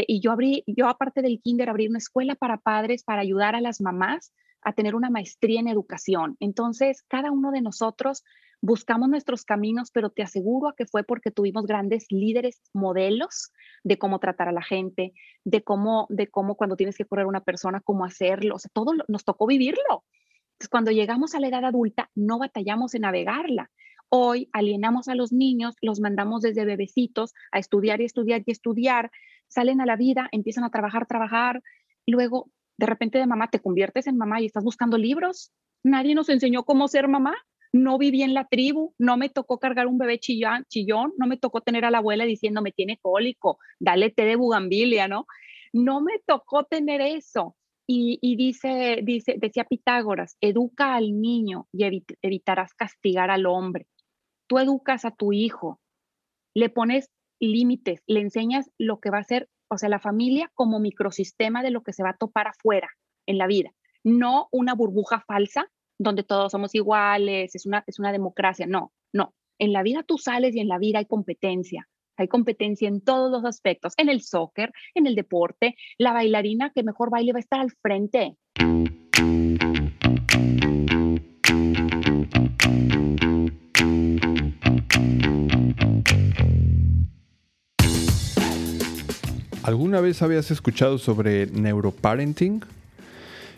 Este, y yo abrí, yo aparte del kinder, abrí una escuela para padres para ayudar a las mamás a tener una maestría en educación. Entonces, cada uno de nosotros buscamos nuestros caminos, pero te aseguro que fue porque tuvimos grandes líderes, modelos de cómo tratar a la gente, de cómo, de cómo cuando tienes que correr una persona, cómo hacerlo, o sea, todo nos tocó vivirlo. Entonces, cuando llegamos a la edad adulta, no batallamos en navegarla. Hoy alienamos a los niños, los mandamos desde bebecitos a estudiar y estudiar y estudiar, salen a la vida, empiezan a trabajar, trabajar, luego de repente de mamá te conviertes en mamá y estás buscando libros. Nadie nos enseñó cómo ser mamá no viví en la tribu, no me tocó cargar un bebé chillón, chillón, no me tocó tener a la abuela diciendo me tiene cólico, dale té de bugambilia, ¿no? No me tocó tener eso. Y, dice, dice, decía Pitágoras, educa al niño y evitarás castigar al hombre. Tú educas a tu hijo, le pones límites, le enseñas lo que va a ser, o sea, la familia como microsistema de lo que se va a topar afuera en la vida, no una burbuja falsa donde todos somos iguales, es una, es una democracia. No, no. En la vida tú sales y en la vida hay competencia. Hay competencia en todos los aspectos, en el soccer, en el deporte. La bailarina que mejor baile va a estar al frente. ¿Alguna vez habías escuchado sobre neuroparenting?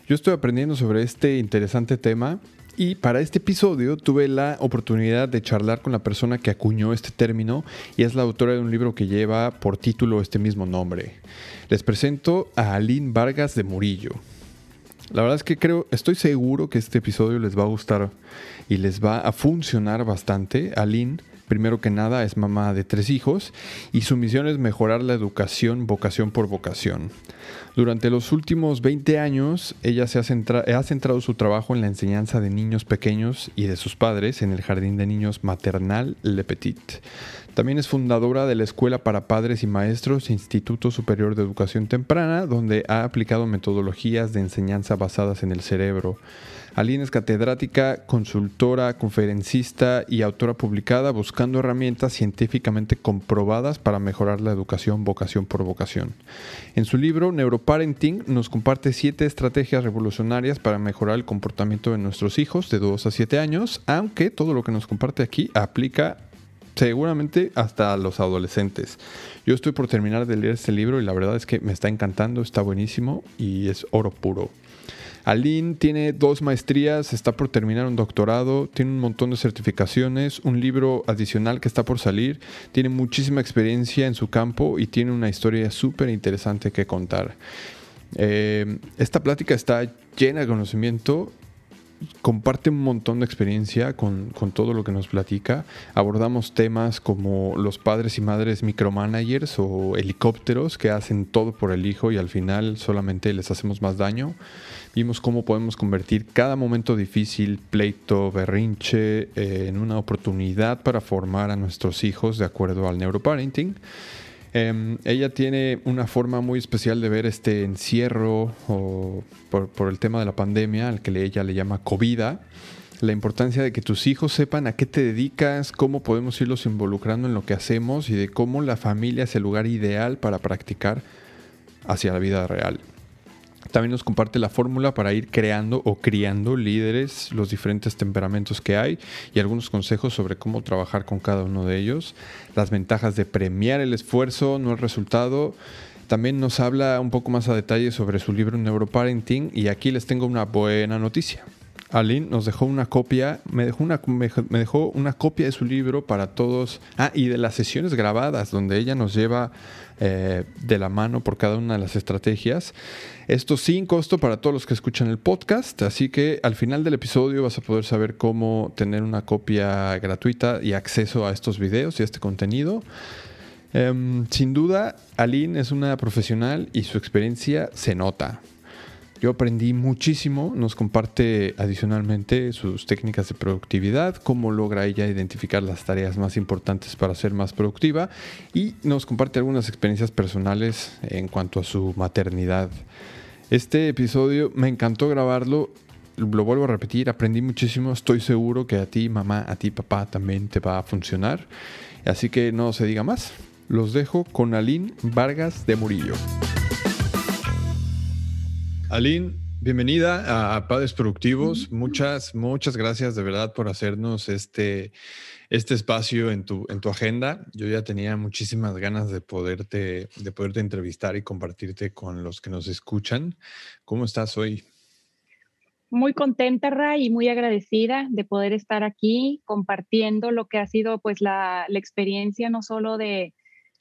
Yo estoy aprendiendo sobre este interesante tema y para este episodio tuve la oportunidad de charlar con la persona que acuñó este término y es la autora de un libro que lleva por título este mismo nombre. Les presento a Aline Vargas de Murillo. La verdad es que creo, estoy seguro que este episodio les va a gustar y les va a funcionar bastante. Aline primero que nada es mamá de tres hijos y su misión es mejorar la educación vocación por vocación. Durante los últimos 20 años, ella se ha, ha, centrado su trabajo en la enseñanza de niños pequeños y de sus padres en el Jardín de Niños Maternal Le Petit. También es fundadora de la Escuela para Padres y Maestros Instituto Superior de Educación Temprana, donde ha aplicado metodologías de enseñanza basadas en el cerebro. Aline es catedrática, consultora, conferencista y autora publicada buscando herramientas científicamente comprobadas para mejorar la educación vocación por vocación. En su libro Neuroparenting nos comparte siete estrategias revolucionarias para mejorar el comportamiento de nuestros hijos de 2 a 7 años, aunque todo lo que nos comparte aquí aplica seguramente hasta los adolescentes. Yo estoy por terminar de leer este libro y la verdad es que me está encantando, está buenísimo y es oro puro. Aline tiene dos maestrías, está por terminar un doctorado, tiene un montón de certificaciones, un libro adicional que está por salir, tiene muchísima experiencia en su campo y tiene una historia súper interesante que contar. Eh, esta plática está llena de conocimiento comparte un montón de experiencia con, con, todo lo que nos platica. Abordamos temas como los padres y madres micromanagers o helicópteros que hacen todo por el hijo y al final solamente les hacemos más daño. Vimos cómo podemos convertir cada momento difícil, pleito, berrinche, eh, en una oportunidad para formar a nuestros hijos de acuerdo al neuroparenting. Em, ella tiene una forma muy especial de ver este encierro o por, el tema de la pandemia, al que ella le llama COVID. La importancia de que tus hijos sepan a qué te dedicas, cómo podemos irlos involucrando en lo que hacemos y de cómo la familia es el lugar ideal para practicar hacia la vida real. También nos comparte la fórmula para ir creando o criando líderes, los diferentes temperamentos que hay y algunos consejos sobre cómo trabajar con cada uno de ellos, las ventajas de premiar el esfuerzo, no el resultado. También nos habla un poco más a detalle sobre su libro Neuroparenting y aquí les tengo una buena noticia. Aline nos dejó una copia, me dejó una, me dejó una copia de su libro para todos, ah, y de las sesiones grabadas donde ella nos lleva eh, de la mano por cada una de las estrategias. Esto sin costo para todos los que escuchan el podcast, así que al final del episodio vas a poder saber cómo tener una copia gratuita y acceso a estos videos y a este contenido. Em, sin duda, Aline es una profesional y su experiencia se nota. Yo aprendí muchísimo, nos comparte adicionalmente sus técnicas de productividad, cómo logra ella identificar las tareas más importantes para ser más productiva y nos comparte algunas experiencias personales en cuanto a su maternidad. Este episodio me encantó grabarlo, lo vuelvo a repetir, aprendí muchísimo, estoy seguro que a ti mamá, a ti papá también te va a funcionar, así que no se diga más, Los dejo con Aline Vargas de Murillo. Aline, bienvenida a Padres Productivos. Muchas, muchas gracias de verdad por hacernos este, este espacio en tu, en tu agenda. Yo ya tenía muchísimas ganas de poderte, de poderte entrevistar y compartirte con los que nos escuchan. ¿Cómo estás hoy? Muy contenta, Ray, y muy agradecida de poder estar aquí compartiendo lo que ha sido pues la, la experiencia no solo de,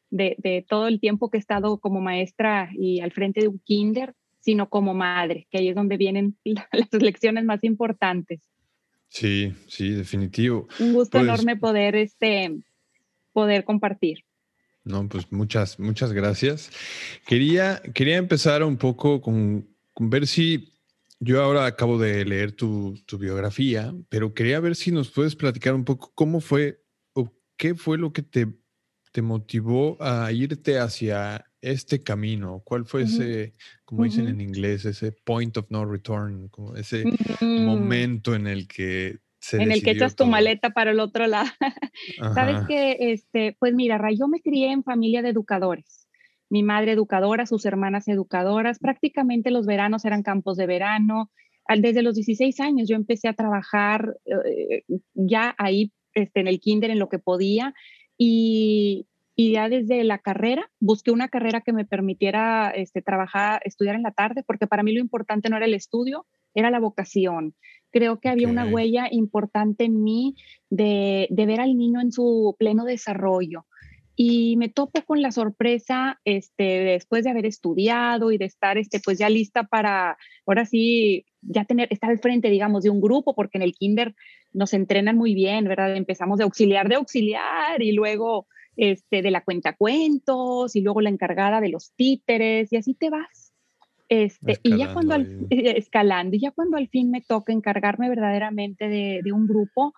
de, de, todo el tiempo que he estado como maestra y al frente de un kinder, sino como madre, que ahí es donde vienen las lecciones más importantes. Sí, sí, definitivo. Un gusto pues, enorme poder, este, poder compartir. No, pues muchas, muchas gracias. Quería, quería empezar un poco con, con ver si yo ahora acabo de leer tu, tu, biografía, pero quería ver si nos puedes platicar un poco cómo fue o qué fue lo que te, te motivó a irte hacia este camino? ¿Cuál fue ese, como dicen en inglés, ese point of no return, como ese momento en el que se en el que echas tu maleta para el otro lado. Sabes que, este, pues mira, yo me crié en familia de educadores. Mi madre educadora, sus hermanas educadoras, prácticamente los veranos eran campos de verano. Desde los 16 años yo empecé a trabajar eh, ya ahí este, en el kinder en lo que podía y, y ya desde la carrera busqué una carrera que me permitiera este, trabajar, estudiar en la tarde, porque para mí lo importante no era el estudio, era la vocación. Creo que había una huella importante en mí de, de, ver al niño en su pleno desarrollo. Y me topo con la sorpresa, este, después de haber estudiado y de estar, este, pues ya lista para, ahora sí, ya tener, estar al frente, digamos, de un grupo, porque en el kinder nos entrenan muy bien, ¿verdad? Empezamos de auxiliar de auxiliar y luego este, de la cuenta cuentos y luego la encargada de los títeres y así te vas. Este, y ya cuando al, escalando, y ya cuando al fin me toca encargarme verdaderamente de, de un grupo,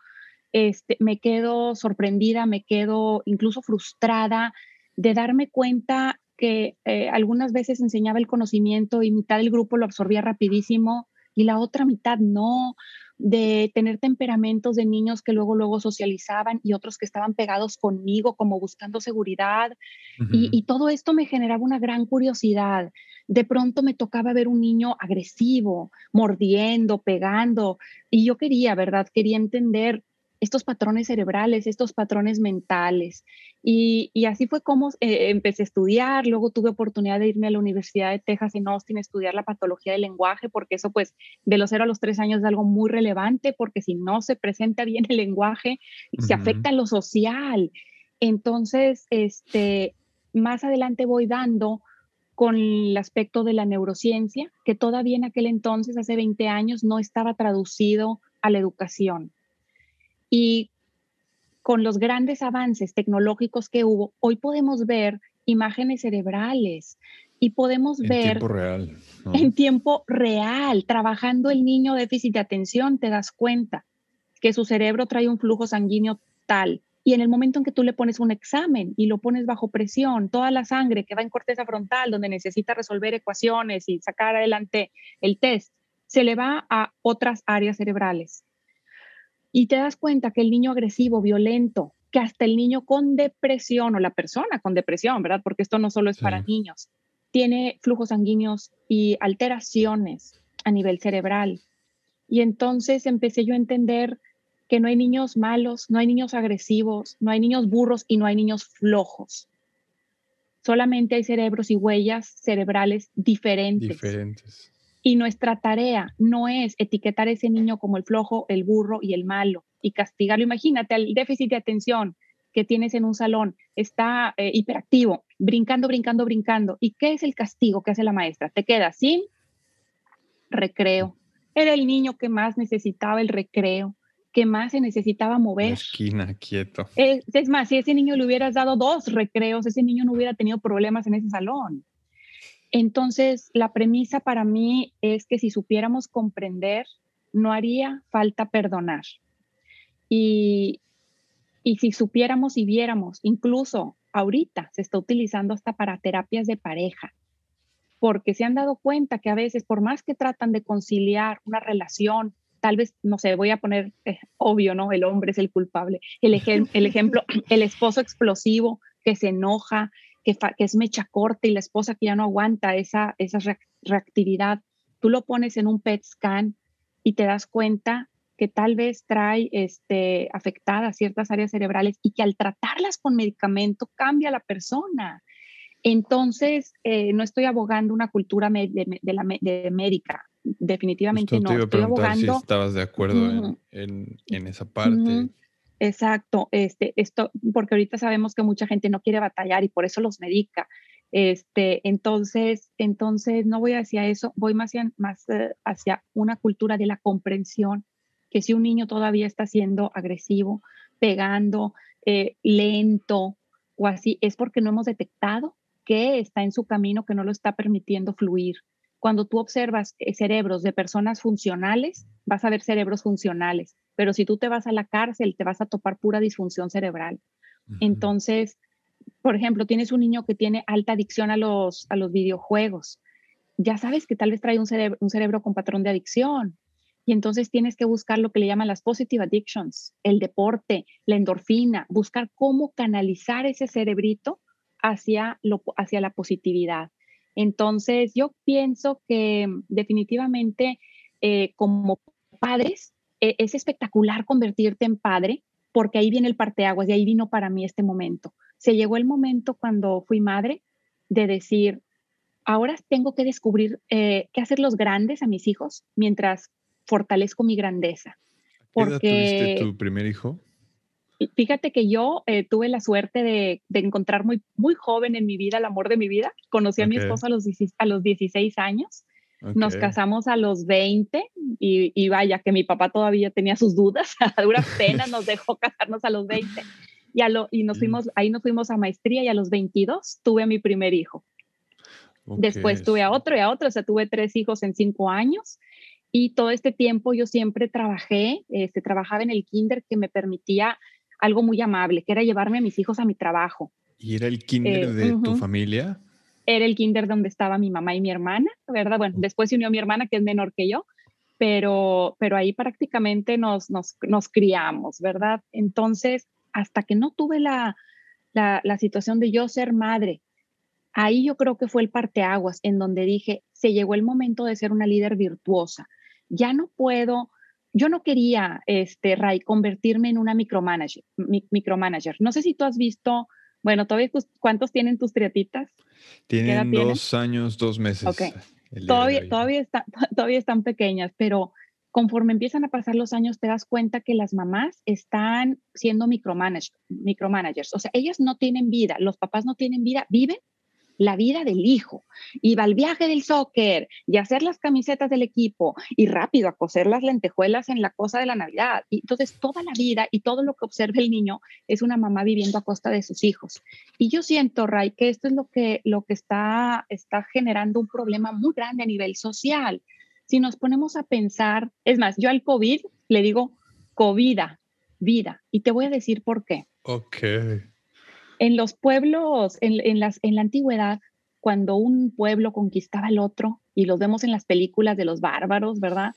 este, me quedo sorprendida, me quedo incluso frustrada de darme cuenta que eh, algunas veces enseñaba el conocimiento y mitad del grupo lo absorbía rapidísimo y la otra mitad no, de tener temperamentos de niños que luego, luego socializaban y otros que estaban pegados conmigo como buscando seguridad. y, y, todo esto me generaba una gran curiosidad. De pronto me tocaba ver un niño agresivo, mordiendo, pegando, y yo quería, ¿verdad? Quería entender estos patrones cerebrales, estos patrones mentales. Y, y así fue como eh, empecé a estudiar, luego tuve oportunidad de irme a la Universidad de Texas en Austin a estudiar la patología del lenguaje, porque eso pues de los 0 a los 3 años es algo muy relevante, porque si no se presenta bien el lenguaje, se afecta lo social. Entonces, este, más adelante voy dando con el aspecto de la neurociencia, que todavía en aquel entonces, hace 20 años, no estaba traducido a la educación. Y con los grandes avances tecnológicos que hubo, hoy podemos ver imágenes cerebrales y podemos ver... En tiempo real. En tiempo real, trabajando el niño déficit de atención, te das cuenta que su cerebro trae un flujo sanguíneo tal. Y en el momento en que tú le pones un examen y lo pones bajo presión, toda la sangre que va en corteza frontal, donde necesita resolver ecuaciones y sacar adelante el test, se le va a otras áreas cerebrales y te das cuenta que el niño agresivo, violento, que hasta el niño con depresión o la persona con depresión, ¿verdad? Porque esto no solo es para niños, tiene flujos sanguíneos y alteraciones a nivel cerebral. Y entonces empecé yo a entender que no hay niños malos, no hay niños agresivos, no hay niños burros y no hay niños flojos. Solamente hay cerebros y huellas cerebrales diferentes. Diferentes. Y nuestra tarea no es etiquetar a ese niño como el flojo, el burro y el malo y castigarlo. Imagínate el déficit de atención que tienes en un salón, está eh, hiperactivo, brincando, brincando, brincando. ¿Y qué es el castigo que hace la maestra? Te queda sin recreo. Era el niño que más necesitaba el recreo, que más se necesitaba mover. La esquina, quieto. Es, es más, si a ese niño le hubieras dado dos recreos, ese niño no hubiera tenido problemas en ese salón. Entonces, la premisa para mí es que si supiéramos comprender, no haría falta perdonar. Y, y si supiéramos y viéramos, incluso ahorita se está utilizando hasta para terapias de pareja, porque se han dado cuenta que a veces, por más que tratan de conciliar una relación, tal vez, no sé, voy a poner, eh, obvio, ¿no? El hombre es el culpable. El, el ejemplo, el esposo explosivo que se enoja, que, es mecha corta y la esposa que ya no aguanta esa, esa reactividad, tú lo pones en un PET scan y te das cuenta que tal vez trae este, afectadas ciertas áreas cerebrales y que al tratarlas con medicamento cambia la persona. Entonces, eh, no estoy abogando una cultura de, la, médica, definitivamente no. estoy abogando. Si estabas de acuerdo en, esa parte. Exacto, este, esto, porque ahorita sabemos que mucha gente no quiere batallar y por eso los medica. Este, entonces, entonces no voy hacia eso, voy más hacia, eh, una cultura de la comprensión, que si un niño todavía está siendo agresivo, pegando, eh, lento o así, es porque no hemos detectado que está en su camino que no lo está permitiendo fluir. Cuando tú observas eh, cerebros de personas funcionales, vas a ver cerebros funcionales, pero si tú te vas a la cárcel, te vas a topar pura disfunción cerebral. Entonces, por ejemplo, tienes un niño que tiene alta adicción a los, a los videojuegos. Ya sabes que tal vez trae un cerebro, un cerebro con patrón de adicción. Y entonces tienes que buscar lo que le llaman las positive addictions, el deporte, la endorfina, buscar cómo canalizar ese cerebrito hacia, lo, hacia la positividad. Entonces, yo pienso que definitivamente eh, como padres es espectacular convertirte en padre porque ahí viene el parteaguas y ahí vino para mí este momento. Se llegó el momento cuando fui madre de decir, ahora tengo que descubrir eh, qué hacer los grandes a mis hijos mientras fortalezco mi grandeza. Porque, ¿Qué edad tuviste tu primer hijo? Fíjate que yo eh, tuve la suerte de, encontrar muy, muy joven en mi vida el amor de mi vida. Conocí a mi esposo a los, a los 16 años. Nos casamos a los 20 y, vaya que mi papá todavía tenía sus dudas. A duras penas nos dejó casarnos a los 20. Y, a lo, y nos fuimos, ahí nos fuimos a maestría y a los 22 tuve a mi primer hijo. Después tuve a otro y a otro, o sea, tuve tres hijos en cinco años. Y todo este tiempo yo siempre trabajé, este, trabajaba en el kinder que me permitía algo muy amable, que era llevarme a mis hijos a mi trabajo. ¿Y era el kinder eh, de tu familia? Era el kinder donde estaba mi mamá y mi hermana, ¿verdad? Bueno, después se unió mi hermana, que es menor que yo, pero, pero ahí prácticamente nos, nos, nos criamos, ¿verdad? Entonces, hasta que no tuve la, la, la situación de yo ser madre, ahí yo creo que fue el parteaguas en donde dije, se llegó el momento de ser una líder virtuosa. Ya no puedo yo no quería, este, Ray, convertirme en una micromanager, micromanager. No sé si tú has visto, bueno, todavía ¿cuántos tienen tus triatitas? Tienen dos años, dos meses. Ok. Todavía, todavía, todavía están pequeñas, pero conforme empiezan a pasar los años, te das cuenta que las mamás están siendo micromanagers. O sea, ellas no tienen vida, los papás no tienen vida, viven la vida del hijo. Iba al viaje del soccer y hacer las camisetas del equipo y rápido a coser las lentejuelas en la cosa de la Navidad. Y entonces toda la vida y todo lo que observa el niño es una mamá viviendo a costa de sus hijos. Y yo siento, Ray, que esto es lo que, lo que está, está generando un problema muy grande a nivel social. Si nos ponemos a pensar, es más, yo al COVID le digo COVID, vida, y te voy a decir por qué. Ok en los pueblos, en, las, en la antigüedad, cuando un pueblo conquistaba al otro, y los vemos en las películas de los bárbaros, ¿verdad?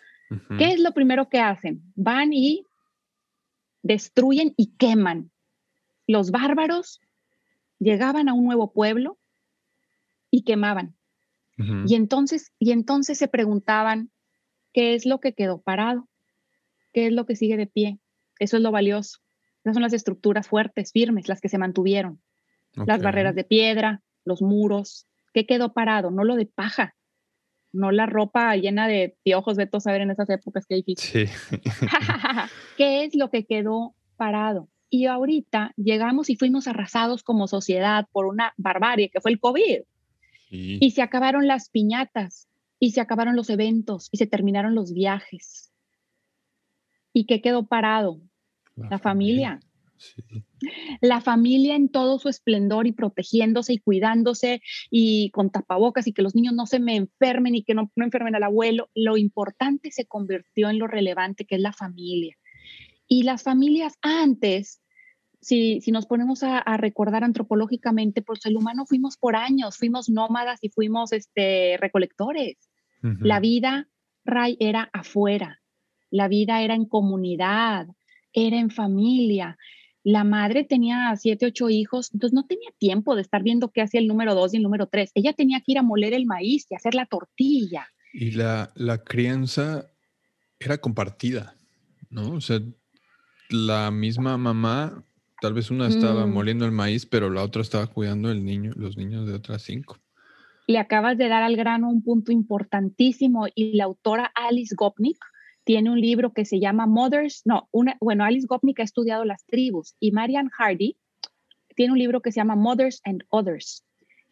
¿Qué es lo primero que hacen? Van y destruyen y queman. Los bárbaros llegaban a un nuevo pueblo y quemaban. Y entonces, y entonces se preguntaban, ¿qué es lo que quedó parado? ¿Qué es lo que sigue de pie? Eso es lo valioso. Esas son las estructuras fuertes, firmes, las que se mantuvieron. Las barreras de piedra, los muros. ¿Qué quedó parado? No lo de paja, no la ropa llena de piojos, de a saber en esas épocas qué difícil. Sí. ¿Qué es lo que quedó parado? Y ahorita llegamos y fuimos arrasados como sociedad por una barbarie que fue el COVID. Y se acabaron las piñatas, y se acabaron los eventos, y se terminaron los viajes. ¿Y qué quedó parado? La, familia. La familia en todo su esplendor y protegiéndose y cuidándose y con tapabocas y que los niños no se me enfermen y que no, no enfermen al abuelo. Lo importante se convirtió en lo relevante que es la familia. Y las familias antes, si, si nos ponemos a, recordar antropológicamente, pues el humano fuimos por años, fuimos nómadas y fuimos este, recolectores. La vida, Ray, era afuera, la vida era en comunidad, era en familia. la madre tenía siete, ocho hijos, entonces no tenía tiempo de estar viendo qué hacía el número dos y el número tres. Ella tenía que ir a moler el maíz y hacer la tortilla. Y la, la crianza era compartida, ¿no? O sea, la misma mamá, tal vez una estaba mm. moliendo el maíz, pero la otra estaba cuidando el niño, los niños de otras cinco. Le acabas de dar al grano un punto importantísimo y la autora Alice Gopnik tiene un libro que se llama Mothers, no, una, bueno, Alice Gopnik ha estudiado las tribus y Marian Hardy tiene un libro que se llama Mothers and Others.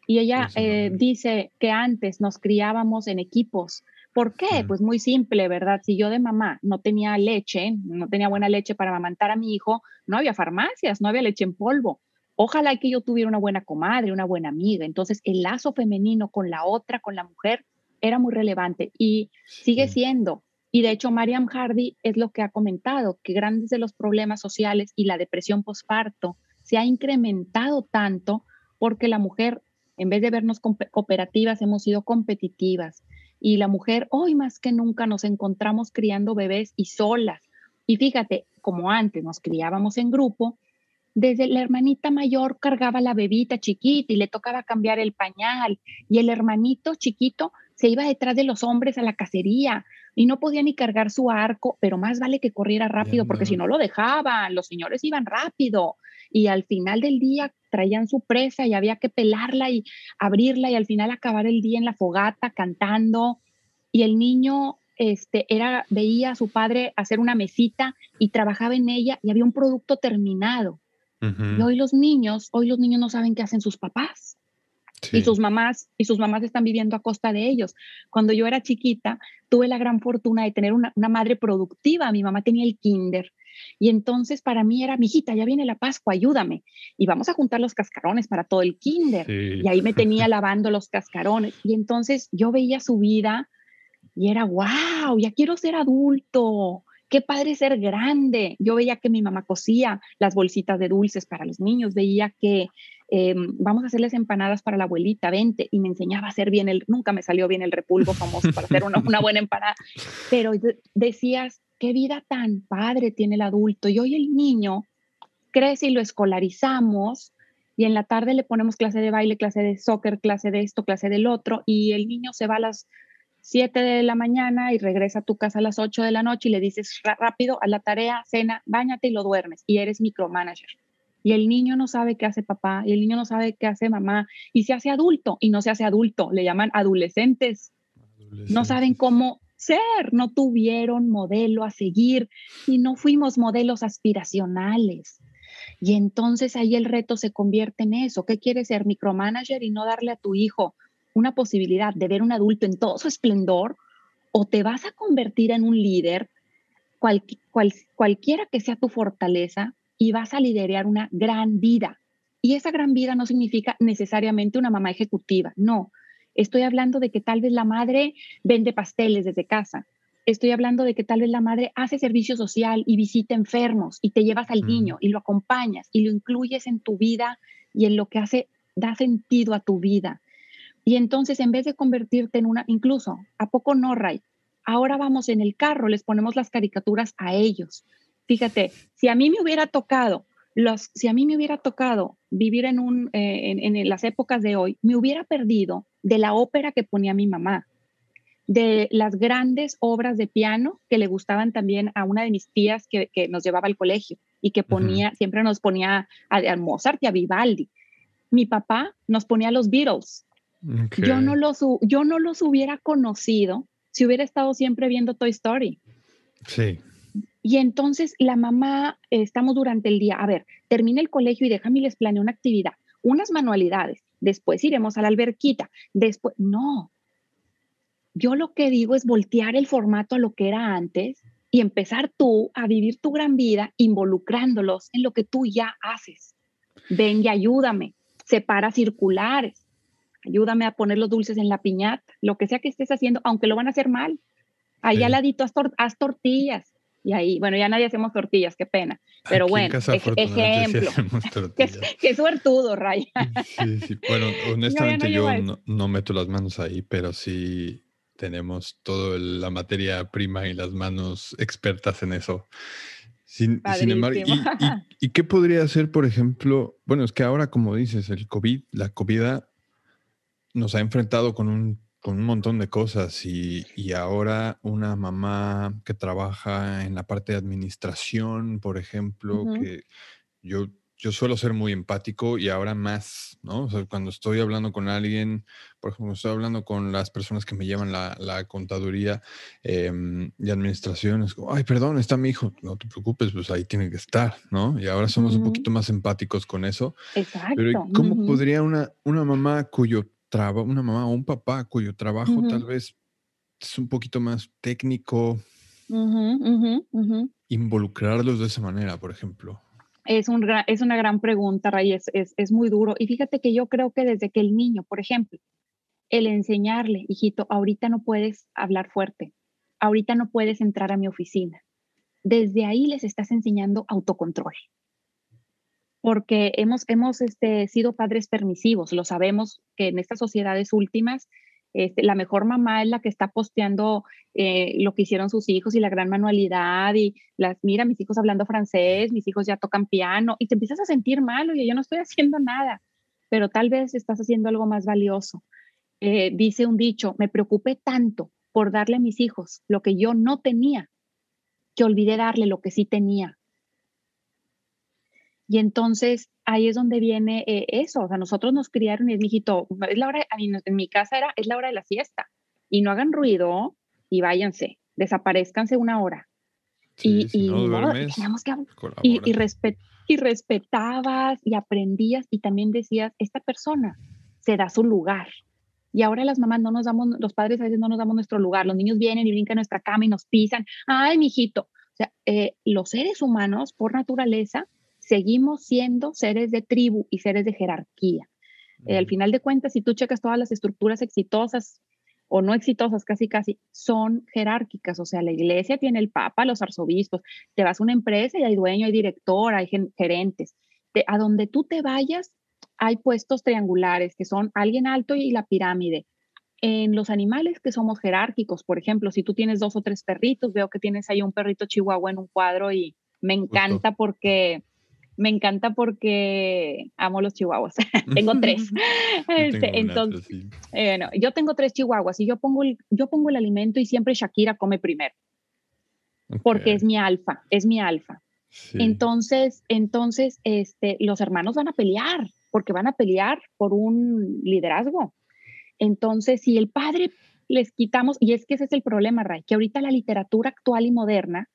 Y ella eh, dice que antes nos criábamos en equipos. ¿Por qué? Pues muy simple, ¿verdad? Si yo de mamá no tenía leche, no tenía buena leche para amamantar a mi hijo, no había farmacias, no había leche en polvo. Ojalá que yo tuviera una buena comadre, una buena amiga. Entonces, el lazo femenino con la otra, con la mujer, era muy relevante y sigue siendo. Y de hecho, Mariam Hardy es lo que ha comentado, que grandes de los problemas sociales y la depresión postparto se ha incrementado tanto porque la mujer, en vez de vernos cooperativas, hemos sido competitivas. Y la mujer, hoy más que nunca, nos encontramos criando bebés y solas. Y fíjate, como antes nos criábamos en grupo, desde la hermanita mayor cargaba la bebita chiquita y le tocaba cambiar el pañal y el hermanito chiquito se iba detrás de los hombres a la cacería y no podía ni cargar su arco, pero más vale que corriera rápido porque si no lo dejaban, los señores iban rápido. Y al final del día traían su presa y había que pelarla y abrirla y al final acabar el día en la fogata cantando. Y el niño este, era, veía a su padre hacer una mesita y trabajaba en ella y había un producto terminado. Y hoy los niños, hoy los niños no saben qué hacen sus papás. Y sus mamás, y sus mamás están viviendo a costa de ellos. Cuando yo era chiquita, tuve la gran fortuna de tener una, madre productiva. Mi mamá tenía el kinder. Y entonces para mí era, mijita, ya viene la Pascua, ayúdame. Y vamos a juntar los cascarones para todo el kinder. Y ahí me tenía lavando los cascarones. Y entonces yo veía su vida y era, wow, ya quiero ser adulto qué padre ser grande. Yo veía que mi mamá cosía las bolsitas de dulces para los niños, veía que em, vamos a hacerles empanadas para la abuelita, vente, y me enseñaba a hacer bien el, nunca me salió bien el repulgo famoso para hacer una, una buena empanada, pero decías, qué vida tan padre tiene el adulto. Y hoy el niño crece y lo escolarizamos y en la tarde le ponemos clase de baile, clase de soccer, clase de esto, clase del otro, y el niño se va a las 7 de la mañana y regresa a tu casa a las 8 de la noche y le dices rápido a la tarea, cena, bañate y lo duermes y eres micromanager. Y el niño no sabe qué hace papá y el niño no sabe qué hace mamá y se hace adulto y no se hace adulto, le llaman adolescentes. No saben cómo ser, no tuvieron modelo a seguir y no fuimos modelos aspiracionales. Y entonces ahí el reto se convierte en eso. ¿Qué quieres ser? Micromanager y no darle a tu hijo una posibilidad de ver un adulto en todo su esplendor o te vas a convertir en un líder, cualquiera que sea tu fortaleza, y vas a liderar una gran vida. Y esa gran vida no significa necesariamente una mamá ejecutiva, no. Estoy hablando de que tal vez la madre vende pasteles desde casa. Estoy hablando de que tal vez la madre hace servicio social y visita enfermos y te llevas al niño y lo acompañas y lo incluyes en tu vida y en lo que hace da sentido a tu vida. Y entonces, en vez de convertirte en una, incluso, ¿a poco no, Ray? Ahora vamos en el carro, les ponemos las caricaturas a ellos. Fíjate, si a mí me hubiera tocado, los, si a mí me hubiera tocado vivir en, un, eh, en, las épocas de hoy, me hubiera perdido de la ópera que ponía mi mamá, de las grandes obras de piano que le gustaban también a una de mis tías que, nos llevaba al colegio y que ponía, siempre nos ponía a, a, Mozart y a Vivaldi. Mi papá nos ponía a los Beatles yo, no los, yo no los hubiera conocido si hubiera estado siempre viendo Toy Story. Sí. Y entonces la mamá, estamos durante el día, a ver, termina el colegio y déjame les planeo una actividad, unas manualidades, después iremos a la alberquita, después, no. Yo lo que digo es voltear el formato a lo que era antes y empezar tú a vivir tu gran vida involucrándolos en lo que tú ya haces. Ven y ayúdame, separa circulares, ayúdame a poner los dulces en la piñata, lo que sea que estés haciendo, aunque lo van a hacer mal. Ahí al ladito haz, tortillas. Y ahí, bueno, ya nadie hacemos tortillas, qué pena. Pero bueno, ejemplo. qué, suertudo, Raya. Sí, sí. Bueno, honestamente yo no, meto las manos ahí, pero sí tenemos toda la materia prima y las manos expertas en eso. Sin, embargo, ¿y, qué podría hacer, por ejemplo? Bueno, es que ahora, como dices, el COVID, la COVID nos ha enfrentado con un, con un montón de cosas y, ahora una mamá que trabaja en la parte de administración, por ejemplo, que yo yo suelo ser muy empático y ahora más, ¿no? O sea, cuando estoy hablando con alguien, por ejemplo, estoy hablando con las personas que me llevan la, contaduría eh, y administración, es como, ay, perdón, está mi hijo, no te preocupes, pues ahí tiene que estar, ¿no? Y ahora somos un poquito más empáticos con eso. Exacto. Pero ¿cómo podría una, una mamá cuyo trabajo, una mamá o un papá cuyo trabajo tal vez es un poquito más técnico, involucrarlos de esa manera, por ejemplo? Es, un, es una gran pregunta, Ray, es, es, muy duro. Y fíjate que yo creo que desde que el niño, por ejemplo, el enseñarle, hijito, ahorita no puedes hablar fuerte, ahorita no puedes entrar a mi oficina. Desde ahí les estás enseñando autocontrol. Porque hemos, hemos este, sido padres permisivos, lo sabemos que en estas sociedades últimas este, la mejor mamá es la que está posteando eh, lo que hicieron sus hijos y la gran manualidad y las, mira, mis hijos hablando francés, mis hijos ya tocan piano y te empiezas a sentir mal, oye, yo no estoy haciendo nada, pero tal vez estás haciendo algo más valioso. Eh, dice un dicho, me preocupé tanto por darle a mis hijos lo que yo no tenía, que olvidé darle lo que sí tenía. Y entonces ahí es donde viene eh, eso. O sea, nosotros nos criaron y es, mijito, es la hora, en mi casa era, es la hora de la siesta. Y no hagan ruido y váyanse, desaparezcanse una hora. y, y, y, y respetabas y aprendías y también decías, esta persona se da su lugar. Y ahora las mamás no nos damos, los padres a veces no nos damos nuestro lugar. Los niños vienen y brincan a nuestra cama y nos pisan. Ay, mijito. O sea, eh, los seres humanos, por naturaleza, seguimos siendo seres de tribu y seres de jerarquía. Eh, al final de cuentas, si tú checas todas las estructuras exitosas o no exitosas, casi casi, son jerárquicas. O sea, la iglesia tiene el papa, los arzobispos. Te vas a una empresa y hay dueño, hay director, hay gerentes. a donde tú te vayas, hay puestos triangulares que son alguien alto y la pirámide. En los animales que somos jerárquicos, por ejemplo, si tú tienes dos o tres perritos, veo que tienes ahí un perrito chihuahua en un cuadro y me encanta porque me encanta porque amo los chihuahuas. tengo tres. Este, entonces, eh, yo tengo tres chihuahuas y yo pongo, el, yo pongo el alimento y siempre Shakira come primero. Porque es mi alfa, es mi alfa. Entonces, entonces, este, los hermanos van a pelear, porque van a pelear por un liderazgo. Entonces, si el padre les quitamos, y es que ese es el problema, Ray, que ahorita la literatura actual y moderna,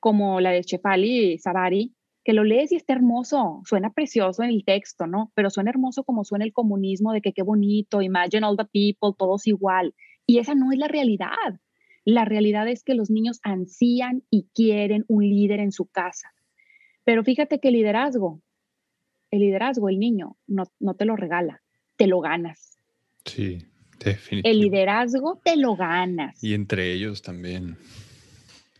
como la de Chefali y Sabari, que lo lees y está hermoso, suena precioso en el texto, ¿no? Pero suena hermoso como suena el comunismo de que qué bonito, imagine all the people, todos igual. Y esa no es la realidad. La realidad es que los niños ansían y quieren un líder en su casa. Pero fíjate que el liderazgo, el liderazgo, el niño, no, no te lo regala, te lo ganas. Sí, definitivamente. El liderazgo te lo ganas. Y entre ellos también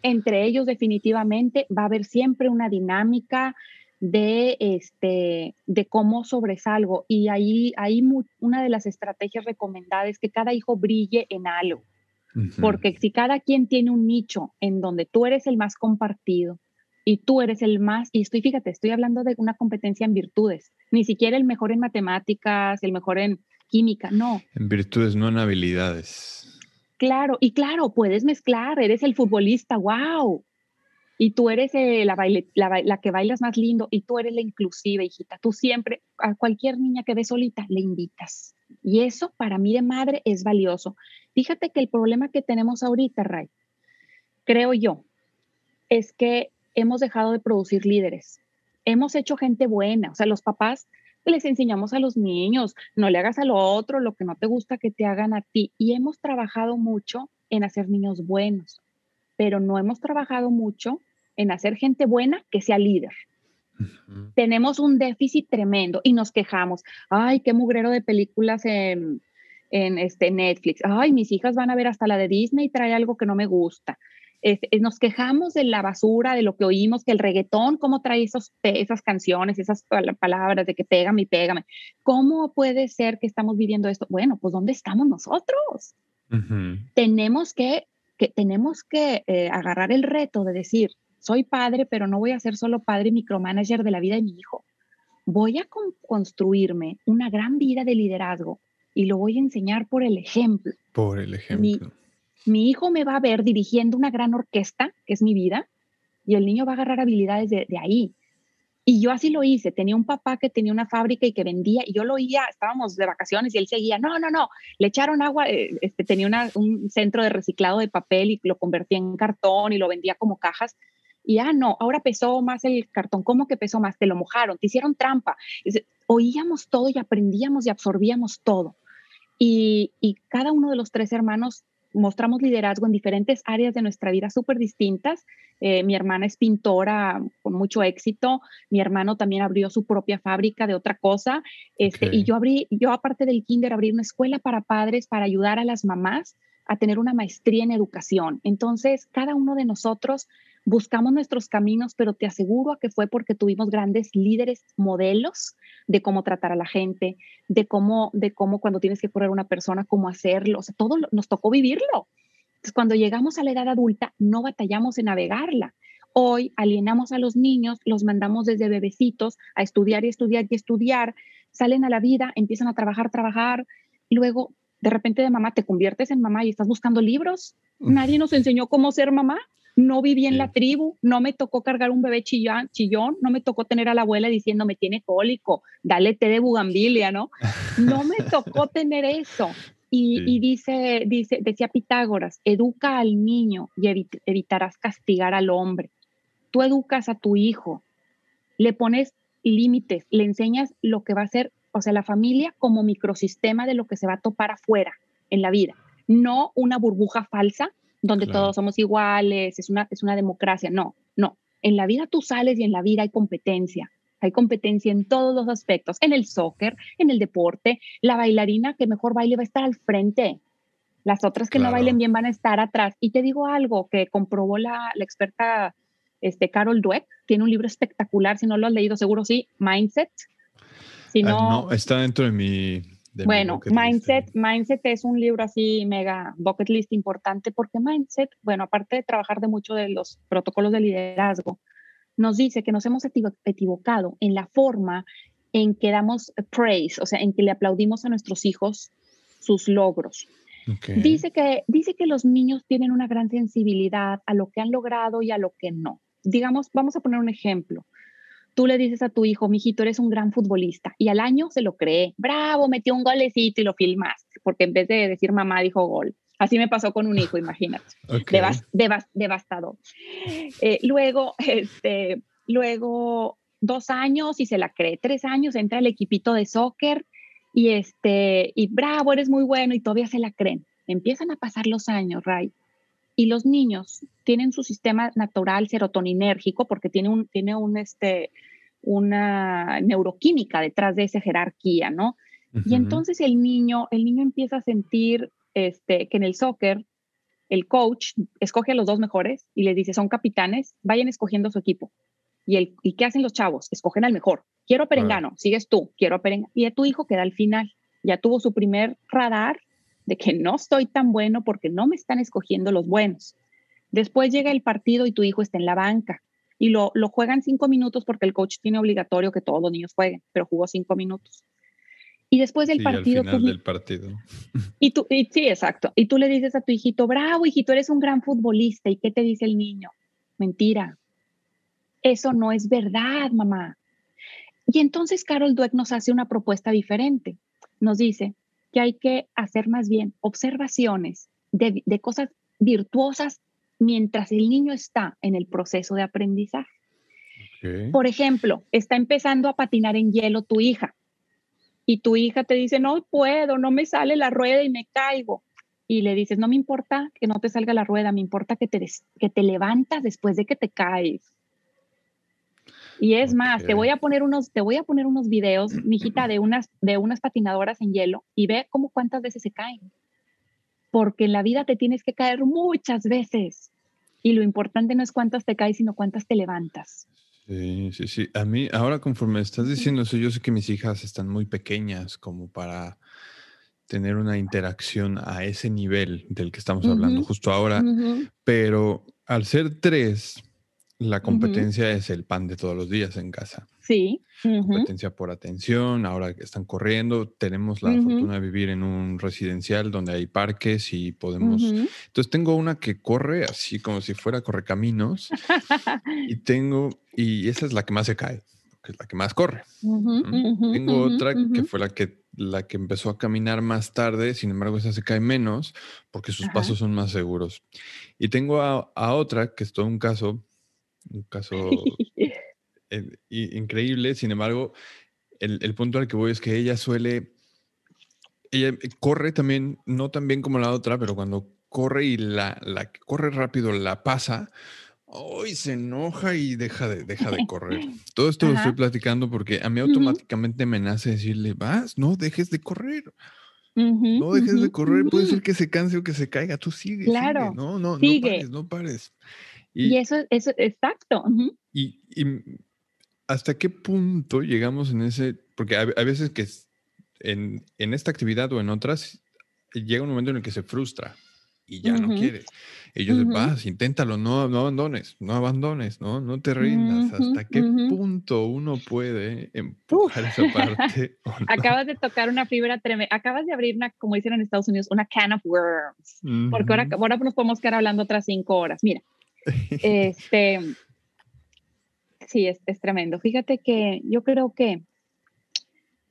entre ellos definitivamente va a haber siempre una dinámica de, este, de cómo sobresalgo. Y ahí, ahí una de las estrategias recomendadas es que cada hijo brille en algo. Porque si cada quien tiene un nicho en donde tú eres el más compartido y tú eres el más, y estoy, fíjate, estoy hablando de una competencia en virtudes, ni siquiera el mejor en matemáticas, el mejor en química, no. En virtudes, no en habilidades. Claro, y claro, puedes mezclar, eres el futbolista, wow. Y tú eres eh, la, la, que bailas más lindo y tú eres la inclusiva, hijita. Tú siempre, a cualquier niña que ves solita, le invitas. Y eso para mí de madre es valioso. Fíjate que el problema que tenemos ahorita, Ray, creo yo, es que hemos dejado de producir líderes. Hemos hecho gente buena, o sea, los papás les enseñamos a los niños, no le hagas al otro lo que no te gusta que te hagan a ti. Y hemos trabajado mucho en hacer niños buenos, pero no hemos trabajado mucho en hacer gente buena que sea líder. Tenemos un déficit tremendo y nos quejamos. Ay, qué mugrero de películas en, en este Netflix. Ay, mis hijas van a ver hasta la de Disney y trae algo que no me gusta. Este, nos quejamos de la basura, de lo que oímos, que el reggaetón, cómo trae esos, esas canciones, esas palabras de que pégame y pégame. ¿Cómo puede ser que estamos viviendo esto? Bueno, pues ¿dónde estamos nosotros? Tenemos que, que, tenemos que eh, agarrar el reto de decir, soy padre, pero no voy a ser solo padre micromanager de la vida de mi hijo. Voy a construirme una gran vida de liderazgo y lo voy a enseñar por el ejemplo. Por el ejemplo. Mi, hijo me va a ver dirigiendo una gran orquesta, que es mi vida, y el niño va a agarrar habilidades de, ahí. Y yo así lo hice. Tenía un papá que tenía una fábrica y que vendía, y yo lo oía, estábamos de vacaciones y él seguía, no, no, no, le echaron agua, eh, este, tenía un centro de reciclado de papel y lo convertía en cartón y lo vendía como cajas. Y ah, no, ahora pesó más el cartón. ¿Cómo que pesó más? Te lo mojaron, te hicieron trampa. Oíamos todo y aprendíamos y absorbíamos todo. Y, cada uno de los tres hermanos mostramos liderazgo en diferentes áreas de nuestra vida súper distintas. Eh, mi hermana es pintora con mucho éxito, mi hermano también abrió su propia fábrica de otra cosa, este, y yo abrí, yo aparte del kinder, abrí una escuela para padres para ayudar a las mamás a tener una maestría en educación. Entonces, cada uno de nosotros buscamos nuestros caminos, pero te aseguro que fue porque tuvimos grandes líderes, modelos de cómo tratar a la gente, de cómo, de cómo cuando tienes que correr una persona, cómo hacerlo, o sea, todo nos tocó vivirlo. Entonces, cuando llegamos a la edad adulta, no batallamos en navegarla. Hoy alienamos a los niños, los mandamos desde bebecitos a estudiar y estudiar y estudiar, salen a la vida, empiezan a trabajar, trabajar, luego de repente de mamá te conviertes en mamá y estás buscando libros. Nadie nos enseñó cómo ser mamá no viví en la tribu, no me tocó cargar un bebé chillón, chillón, no me tocó tener a la abuela diciendo me tiene cólico, dale té de bugambilia, ¿no? No me tocó tener eso. Y, dice, dice, decía Pitágoras, educa al niño y evitarás castigar al hombre. Tú educas a tu hijo, le pones límites, le enseñas lo que va a ser, o sea, la familia como microsistema de lo que se va a topar afuera en la vida, no una burbuja falsa donde todos somos iguales, es una, es una democracia. No, no. En la vida tú sales y en la vida hay competencia. Hay competencia en todos los aspectos, en el soccer, en el deporte. La bailarina que mejor baile va a estar al frente. Las otras que no bailen bien van a estar atrás. Y te digo algo que comprobó la, la experta este, Carol Dweck. Tiene un libro espectacular, si no lo has leído, seguro sí, Mindset. Si ah, no, no, está dentro de mi, bueno, Mindset, Mindset es un libro así mega bucket list importante porque Mindset, bueno, aparte de trabajar de mucho de los protocolos de liderazgo, nos dice que nos hemos equivocado en la forma en que damos praise, o sea, en que le aplaudimos a nuestros hijos sus logros. Dice, que, dice que los niños tienen una gran sensibilidad a lo que han logrado y a lo que no. Digamos, vamos a poner un ejemplo tú le dices a tu hijo, mijito, eres un gran futbolista, y al año se lo cree, bravo, metió un golecito y lo filmas, porque en vez de decir mamá dijo gol. Así me pasó con un hijo, imagínate. devastador. Eh, luego, este, luego, dos años y se la cree, tres años entra el equipito de soccer y este, y bravo, eres muy bueno y todavía se la creen. Empiezan a pasar los años, Ray, y los niños tienen su sistema natural serotoninérgico porque tiene un, tiene un, este, una neuroquímica detrás de esa jerarquía, ¿no? Y entonces el niño, el niño empieza a sentir este, que en el soccer el coach escoge a los dos mejores y les dice, son capitanes, vayan escogiendo su equipo. ¿Y, el, ¿y qué hacen los chavos? Escogen al mejor. Quiero Perengano, sigues tú, quiero Perengano. Y a tu hijo queda al final. Ya tuvo su primer radar de que no estoy tan bueno porque no me están escogiendo los buenos. Después llega el partido y tu hijo está en la banca y lo, lo juegan cinco minutos porque el coach tiene obligatorio que todos los niños jueguen, pero jugó cinco minutos. Y después del partido. Al final del partido. Y tú, sí, exacto. Y tú le dices a tu hijito, bravo, hijito, eres un gran futbolista. ¿Y qué te dice el niño? Mentira. Eso no es verdad, mamá. Y entonces Carol Dweck nos hace una propuesta diferente. Nos dice, que hay que hacer más bien observaciones de, cosas virtuosas mientras el niño está en el proceso de aprendizaje. Por ejemplo, está empezando a patinar en hielo tu hija y tu hija te dice, no puedo, no me sale la rueda y me caigo. Y le dices, no me importa que no te salga la rueda, me importa que te, que te levantas después de que te caes. Y es más, te voy a poner unos, te voy a poner unos videos, mijita, de unas, de unas patinadoras en hielo y ve cómo cuántas veces se caen. Porque en la vida te tienes que caer muchas veces. Y lo importante no es cuántas te caes, sino cuántas te levantas. Sí, sí, sí. A mí, ahora conforme estás diciendo eso, yo sé que mis hijas están muy pequeñas como para tener una interacción a ese nivel del que estamos hablando justo ahora, pero al ser tres, la competencia es el pan de todos los días en casa. Sí. Competencia por atención, ahora que están corriendo, tenemos la fortuna de vivir en un residencial donde hay parques y podemos... Entonces tengo una que corre así como si fuera correcaminos y tengo, y esa es la que más se cae, que es la que más corre. tengo otra que fue la que, la que empezó a caminar más tarde, sin embargo esa se cae menos porque sus pasos son más seguros. Y tengo a, a otra que es todo un caso un caso increíble. Sin embargo, el, punto al que voy es que ella suele, ella corre también, no tan bien como la otra, pero cuando corre y la, la corre rápido la pasa, hoy se enoja y deja de, deja de correr. Todo esto lo estoy platicando porque a mí automáticamente me nace decirle, vas, no dejes de correr. no dejes de correr, puede ser que se canse o que se caiga, tú sigue. Claro. No, no, no pares, no pares. Y, eso, es exacto. y, hasta qué punto llegamos en ese, porque hay, veces que en, en, esta actividad o en otras llega un momento en el que se frustra y ya no quiere. Ellos vas, inténtalo, no, no abandones, no abandones, no, no te rindas. ¿Hasta qué punto uno puede empujar esa parte? Acabas de tocar una fibra tremenda, acabas de abrir una, como dicen en Estados Unidos, una can of worms, porque ahora, ahora nos podemos quedar hablando otras cinco horas. Mira, este, sí, es, tremendo. Fíjate que yo creo que,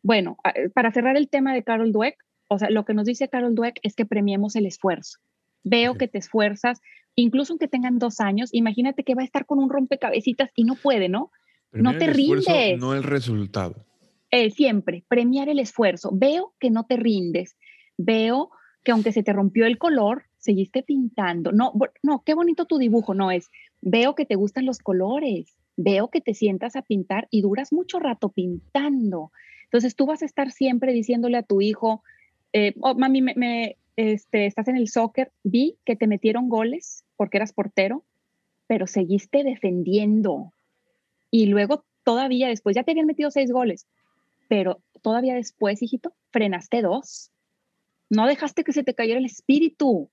bueno, para cerrar el tema de Carol Dweck, o sea, lo que nos dice Carol Dweck es que premiemos el esfuerzo. Veo que te esfuerzas, incluso aunque tengan dos años, imagínate que va a estar con un rompecabecitas y no puede, ¿no? no te rindes. No el resultado. Eh, siempre, premiar el esfuerzo. Veo que no te rindes. Veo que aunque se te rompió el color, seguiste pintando. No, no, qué bonito tu dibujo, no es. Veo que te gustan los colores, veo que te sientas a pintar y duras mucho rato pintando. Entonces tú vas a estar siempre diciéndole a tu hijo, eh, oh, mami, me, este, estás en el soccer, vi que te metieron goles porque eras portero, pero seguiste defendiendo. Y luego todavía después, ya te habían metido seis goles, pero todavía después, hijito, frenaste dos. No dejaste que se te cayera el espíritu.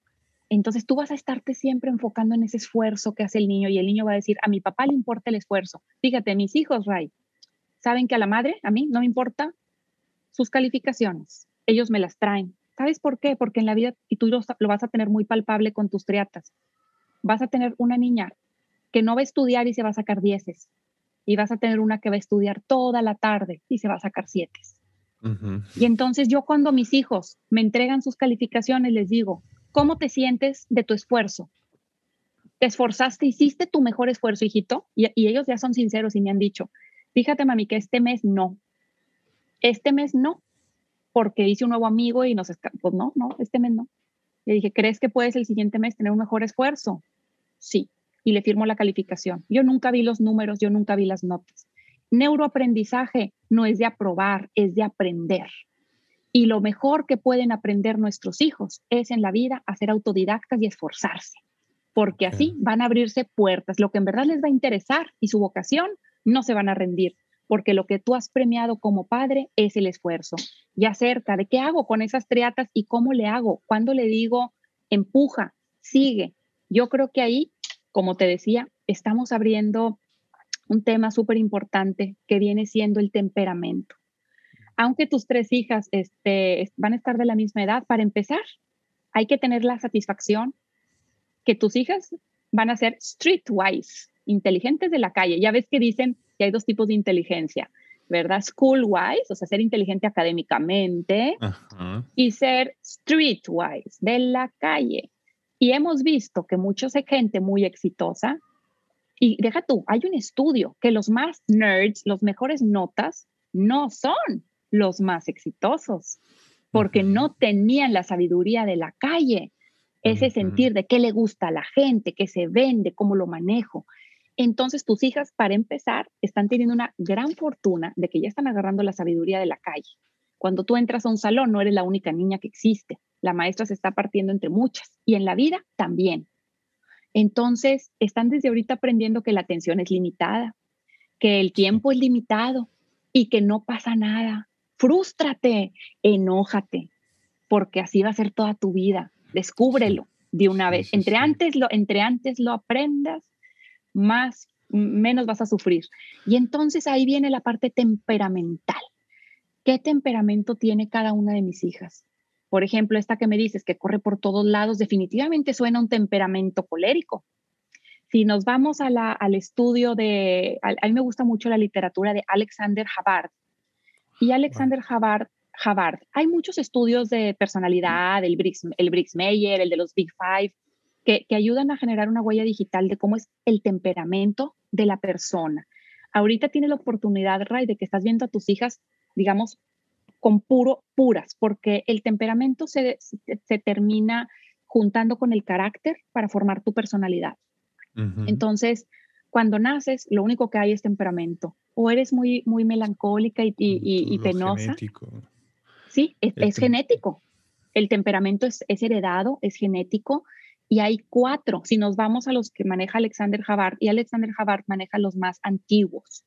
Entonces tú vas a estarte siempre enfocando en ese esfuerzo que hace el niño y el niño va a decir, a mi papá le importa el esfuerzo. Fíjate, mis hijos, Ray, saben que a la madre, a mí, no me importa sus calificaciones. Ellos me las traen. ¿Sabes por qué? Porque en la vida, y tú lo, vas a tener muy palpable con tus triatas, vas a tener una niña que no va a estudiar y se va a sacar dieces. Y vas a tener una que va a estudiar toda la tarde y se va a sacar siete. Y entonces yo cuando mis hijos me entregan sus calificaciones les digo, ¿Cómo te sientes de tu esfuerzo? ¿Te esforzaste, hiciste tu mejor esfuerzo, hijito? Y, ellos ya son sinceros y me han dicho, fíjate, mami, que este mes no. Este mes no, porque hice un nuevo amigo y nos... Pues no, no, este mes no. Le dije, ¿crees que puedes el siguiente mes tener un mejor esfuerzo? Sí, y le firmo la calificación. Yo nunca vi los números, yo nunca vi las notas. Neuroaprendizaje no es de aprobar, es de aprender. Y lo mejor que pueden aprender nuestros hijos es en la vida hacer autodidactas y esforzarse, porque así van a abrirse puertas. Lo que en verdad les va a interesar y su vocación no se van a rendir, porque lo que tú has premiado como padre es el esfuerzo. Y acerca de qué hago con esas triatas y cómo le hago, cuando le digo empuja, sigue. Yo creo que ahí, como te decía, estamos abriendo un tema súper importante que viene siendo el temperamento aunque tus tres hijas este, van a estar de la misma edad, para empezar, hay que tener la satisfacción que tus hijas van a ser streetwise, inteligentes de la calle. Ya ves que dicen que hay dos tipos de inteligencia, ¿verdad? Schoolwise, o sea, ser inteligente académicamente, y ser streetwise, de la calle. Y hemos visto que mucha gente muy exitosa, y deja tú, hay un estudio que los más nerds, los mejores notas, no son los más exitosos, porque no tenían la sabiduría de la calle, ese sentir de qué le gusta a la gente, qué se vende, cómo lo manejo. Entonces tus hijas, para empezar, están teniendo una gran fortuna de que ya están agarrando la sabiduría de la calle. Cuando tú entras a un salón, no eres la única niña que existe. La maestra se está partiendo entre muchas y en la vida también. Entonces, están desde ahorita aprendiendo que la atención es limitada, que el tiempo es limitado y que no pasa nada, Frústrate, enójate, porque así va a ser toda tu vida. Descúbrelo de una vez. entre, Antes lo, entre antes lo aprendas, más menos vas a sufrir. Y entonces ahí viene la parte temperamental. ¿Qué temperamento tiene cada una de mis hijas? Por ejemplo, esta que me dices que corre por todos lados, definitivamente suena un temperamento colérico. Si nos vamos a la, al estudio de, a, mí me gusta mucho la literatura de Alexander Havard. Y Alexander Havard, Havard, hay muchos estudios de personalidad, el Briggs, el Briggs Meyer, el de los Big Five, que, que ayudan a generar una huella digital de cómo es el temperamento de la persona. Ahorita tienes la oportunidad, Ray, de que estás viendo a tus hijas, digamos, con puro, puras, porque el temperamento se, se termina juntando con el carácter para formar tu personalidad. Entonces, cuando naces, lo único que hay es temperamento. O eres muy, muy melancólica y, y, penosa. Genético. Sí, es, genético. El temperamento es, es, heredado, es genético. Y hay cuatro. Si nos vamos a los que maneja Alexander Havard, y Alexander Havard maneja los más antiguos,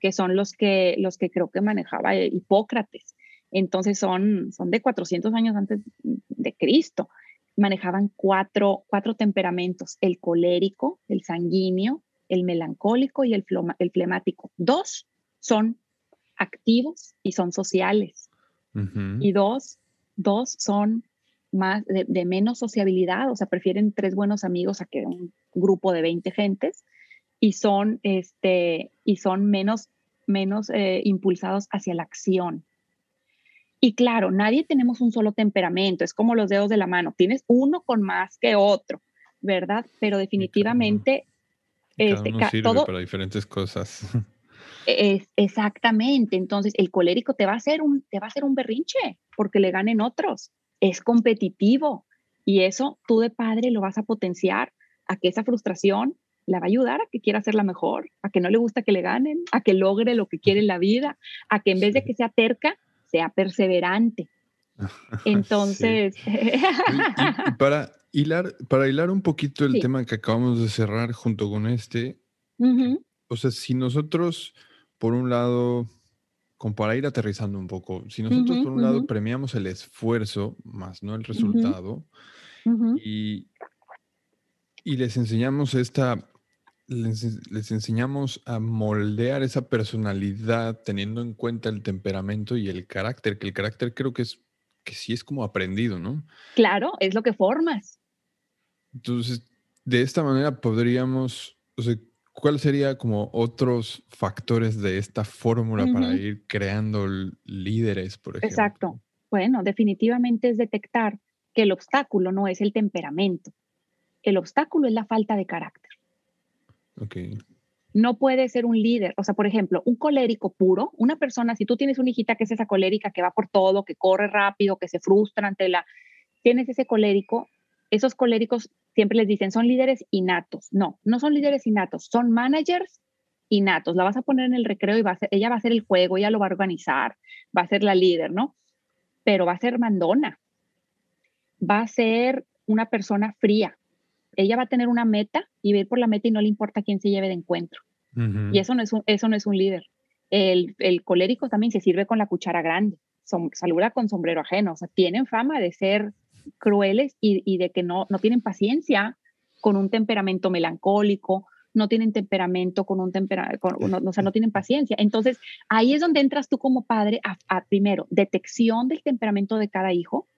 que son los que, los que creo que manejaba Hipócrates. Entonces son, son de 400 años antes de Cristo manejaban cuatro, cuatro temperamentos, el colérico, el sanguíneo, el melancólico y el, el flemático. Dos son activos y son sociales. Y dos, dos son más de, menos sociabilidad, o sea, prefieren tres buenos amigos a que un grupo de 20 gentes y son, este, y son menos, menos eh, impulsados hacia la acción. Y claro, nadie tenemos un solo temperamento, es como los dedos de la mano, tienes uno con más que otro, ¿verdad? Pero definitivamente... Cada uno este, sirve para diferentes cosas. Es, exactamente, entonces el colérico te va, a hacer un, te va a hacer un berrinche porque le ganen otros, es competitivo y eso tú de padre lo vas a potenciar a que esa frustración la va a ayudar a que quiera hacerla mejor, a que no le gusta que le ganen, a que logre lo que quiere en la vida, a que en vez de que sea terca, sea perseverante. Entonces... para, hilar, para hilar un poquito el tema que acabamos de cerrar junto con este, o sea, si nosotros, por un lado, como para ir aterrizando un poco, si nosotros por un lado premiamos el esfuerzo más no el resultado y, y les enseñamos esta les, enseñamos a moldear esa personalidad teniendo en cuenta el temperamento y el carácter, que el carácter creo que es que sí es como aprendido, ¿no? Claro, es lo que formas. Entonces, de esta manera podríamos, o sea, ¿cuál sería como otros factores de esta fórmula para ir creando líderes, por ejemplo? Exacto. Bueno, definitivamente es detectar que el obstáculo no es el temperamento. El obstáculo es la falta de carácter. No puede ser un líder. O sea, por ejemplo, un colérico puro, una persona, si tú tienes una hijita que es esa colérica que va por todo, que corre rápido, que se frustra ante la... Tienes ese colérico, esos coléricos siempre les dicen son líderes innatos. No, no son líderes innatos, son managers innatos. La vas a poner en el recreo y va a ser, ella va a hacer el juego, ella lo va a organizar, va a ser la líder, ¿no? Pero va a ser mandona. Va a ser una persona fría, ella va a tener una meta y va a ir por la meta y no le importa quién se lleve de encuentro. Y eso no, es un, eso no es un líder. El, el, colérico también se sirve con la cuchara grande, saluda con sombrero ajeno, o sea, tienen fama de ser crueles y, y de que no, no tienen paciencia con un temperamento melancólico, no tienen temperamento con un temperamento, o sea, no tienen paciencia. Entonces, ahí es donde entras tú como padre a, a, primero, detección del temperamento de cada hijo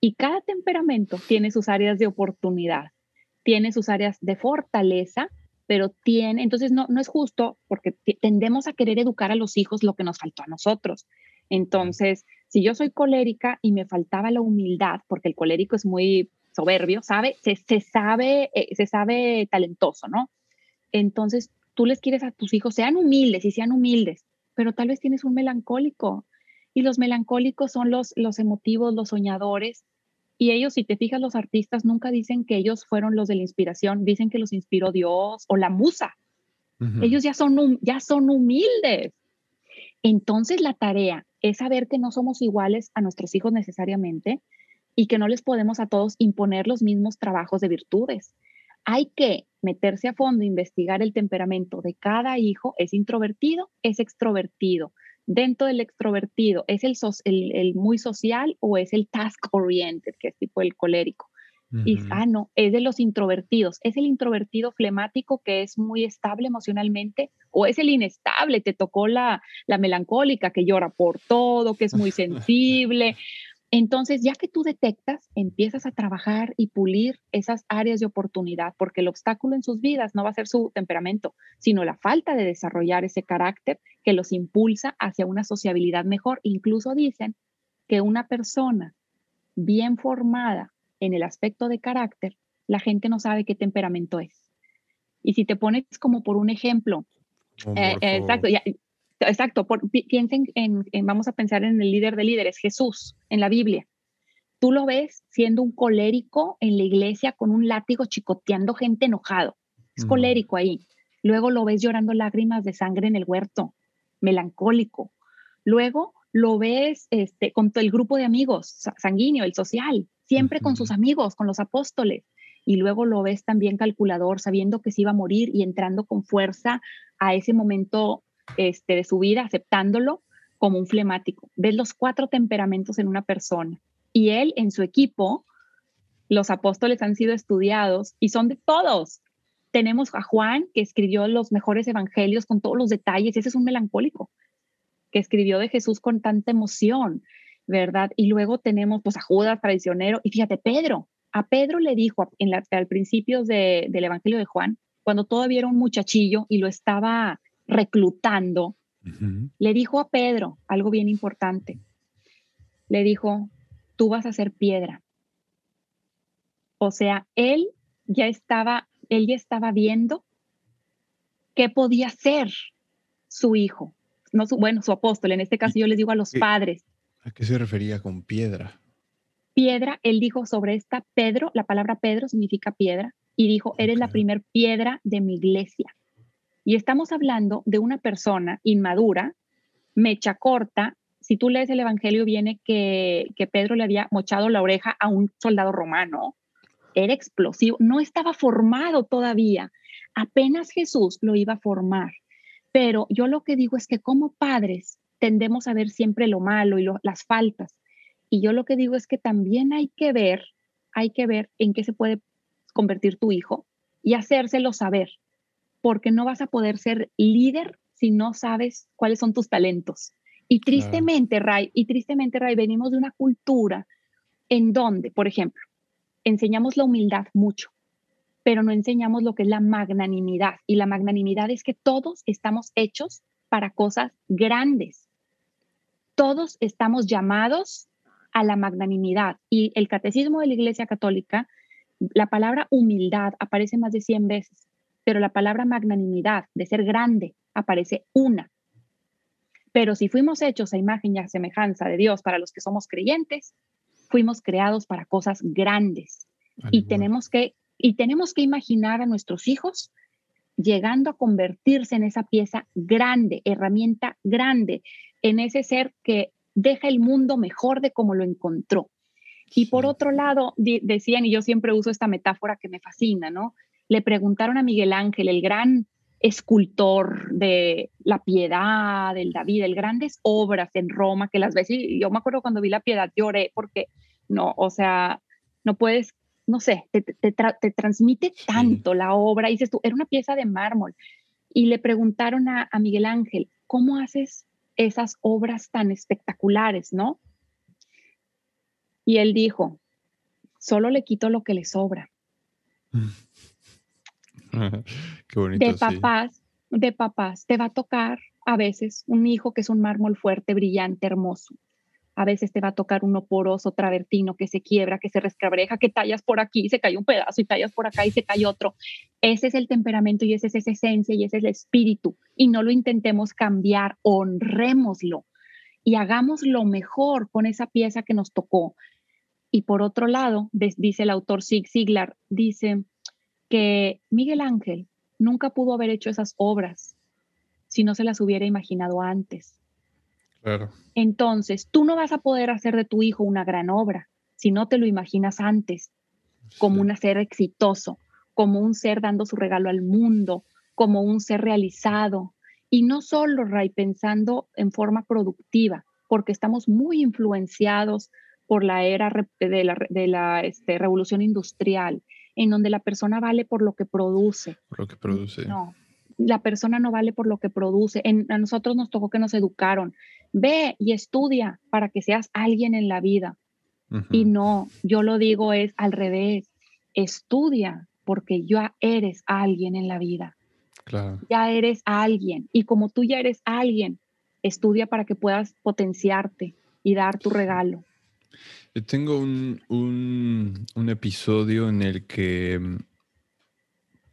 y cada temperamento tiene sus áreas de oportunidad tiene sus áreas de fortaleza, pero tiene, entonces no, no es justo porque tendemos a querer educar a los hijos lo que nos faltó a nosotros. Entonces, si yo soy colérica y me faltaba la humildad, porque el colérico es muy soberbio, sabe, se, sabe, eh, se sabe talentoso, ¿no? Entonces, tú les quieres a tus hijos, sean humildes y sean humildes, pero tal vez tienes un melancólico. Y los melancólicos son los, los emotivos, los soñadores, y ellos, si te fijas, los artistas nunca dicen que ellos fueron los de la inspiración, dicen que los inspiró Dios o la musa. Ellos ya son, ya son humildes. Entonces la tarea es saber que no somos iguales a nuestros hijos necesariamente y que no les podemos a todos imponer los mismos trabajos de virtudes. Hay que meterse a fondo, investigar el temperamento de cada hijo. ¿Es introvertido? ¿Es extrovertido? dentro del extrovertido, ¿es el, el, muy social o es el task oriented, que es tipo el colérico? Y, ah, no, es de los introvertidos. Es el introvertido flemático que es muy estable emocionalmente o es el inestable, te tocó la, la melancólica que llora por todo, que es muy sensible. Entonces, ya que tú detectas, empiezas a trabajar y pulir esas áreas de oportunidad, porque el obstáculo en sus vidas no va a ser su temperamento, sino la falta de desarrollar ese carácter que los impulsa hacia una sociabilidad mejor. Incluso dicen que una persona bien formada en el aspecto de carácter, la gente no sabe qué temperamento es. Y si te pones como por un ejemplo, eh, exacto, exacto, piensen en, vamos a pensar en el líder de líderes, Jesús, en la Biblia. Tú lo ves siendo un colérico en la iglesia con un látigo chicoteando gente enojado. Es colérico ahí. Luego lo ves llorando lágrimas de sangre en el huerto, melancólico. Luego lo ves este, con el grupo de amigos, sanguíneo, el social, siempre con sus amigos, con los apóstoles. Y luego lo ves también calculador, sabiendo que se iba a morir y entrando con fuerza a ese momento este, de su vida, aceptándolo como un flemático. Ves los cuatro temperamentos en una persona. Y él en su equipo, los apóstoles han sido estudiados y son de todos. Tenemos a Juan, que escribió los mejores evangelios con todos los detalles. Ese es un melancólico, que escribió de Jesús con tanta emoción, ¿verdad? Y luego tenemos pues, a Judas, traicionero. Y fíjate, Pedro. A Pedro le dijo en la, al principio del Evangelio de Juan, cuando todavía era un muchachillo y lo estaba reclutando, le dijo a Pedro algo bien importante. Le dijo, tú vas a ser piedra. O sea, él ya estaba, él ya estaba viendo qué podía ser su hijo, no su, bueno, su apóstol. En este caso yo les digo a los padres. ¿A qué se refería con piedra? Piedra, él dijo sobre esta Pedro, la palabra Pedro significa piedra, y dijo, eres la primer piedra de mi iglesia. Y estamos hablando de una persona inmadura, mecha corta. Si tú lees el Evangelio, viene que, que Pedro le había mochado la oreja a un soldado romano. Era explosivo, no estaba formado todavía. Apenas Jesús lo iba a formar. Pero yo lo que digo es que como padres tendemos a ver siempre lo malo y las faltas. Y yo lo que digo es que también hay que ver, hay que ver en qué se puede convertir tu hijo y hacérselo saber porque no vas a poder ser líder si no sabes cuáles son tus talentos. Y tristemente, Ray, y tristemente, Ray, venimos de una cultura en donde, por ejemplo, enseñamos la humildad mucho, pero no enseñamos lo que es la magnanimidad. Y la magnanimidad es que todos estamos hechos para cosas grandes. Todos estamos llamados a la magnanimidad. Y el catecismo de la Iglesia Católica, la palabra humildad aparece más de 100 veces pero la palabra magnanimidad, de ser grande, aparece una. Pero si fuimos hechos a imagen y a semejanza de Dios para los que somos creyentes, fuimos creados para cosas grandes. y tenemos, que, y tenemos que imaginar a nuestros hijos llegando a convertirse en esa pieza grande, herramienta grande, en ese ser que deja el mundo mejor de como lo encontró. Y por otro lado, decían, y yo siempre uso esta metáfora que me fascina, ¿no? le preguntaron a Miguel Ángel, el gran escultor de la piedad, del David, el grandes obras en Roma, que las ves, y yo me acuerdo cuando vi la piedad, lloré porque no, o sea, no puedes, no sé, te, transmite tanto la obra, y dices tú, era una pieza de mármol, y le preguntaron a, a Miguel Ángel, ¿cómo haces esas obras tan espectaculares, no? Y él dijo, solo le quito lo que le sobra. Qué bonito, de papás, de papás, te va a tocar a veces un hijo que es un mármol fuerte, brillante, hermoso. A veces te va a tocar uno poroso, travertino, que se quiebra, que se rescabreja, que tallas por aquí se cae un pedazo y tallas por acá y se cae otro. Ese es el temperamento y esa es esa esencia y ese es el espíritu. Y no lo intentemos cambiar, honrémoslo y hagamos lo mejor con esa pieza que nos tocó. Y por otro lado, dice el autor Sig Ziglar, dice, que Miguel Ángel nunca pudo haber hecho esas obras si no se las hubiera imaginado antes. Claro. Entonces, tú no vas a poder hacer de tu hijo una gran obra si no te lo imaginas antes, como un ser exitoso, como un ser dando su regalo al mundo, como un ser realizado. Y no solo, Ray, pensando en forma productiva, porque estamos muy influenciados por la era de la, de la este, revolución industrial, en donde la persona vale por lo que produce. Por lo que produce. No, la persona no vale por lo que produce. En, a nosotros nos tocó que nos educaron. Ve y estudia para que seas alguien en la vida. Y no, yo lo digo es al revés. Estudia porque ya eres alguien en la vida. Claro. Ya eres alguien. Y como tú ya eres alguien, estudia para que puedas potenciarte y dar tu regalo. Yo tengo un, un, episodio en el que mm,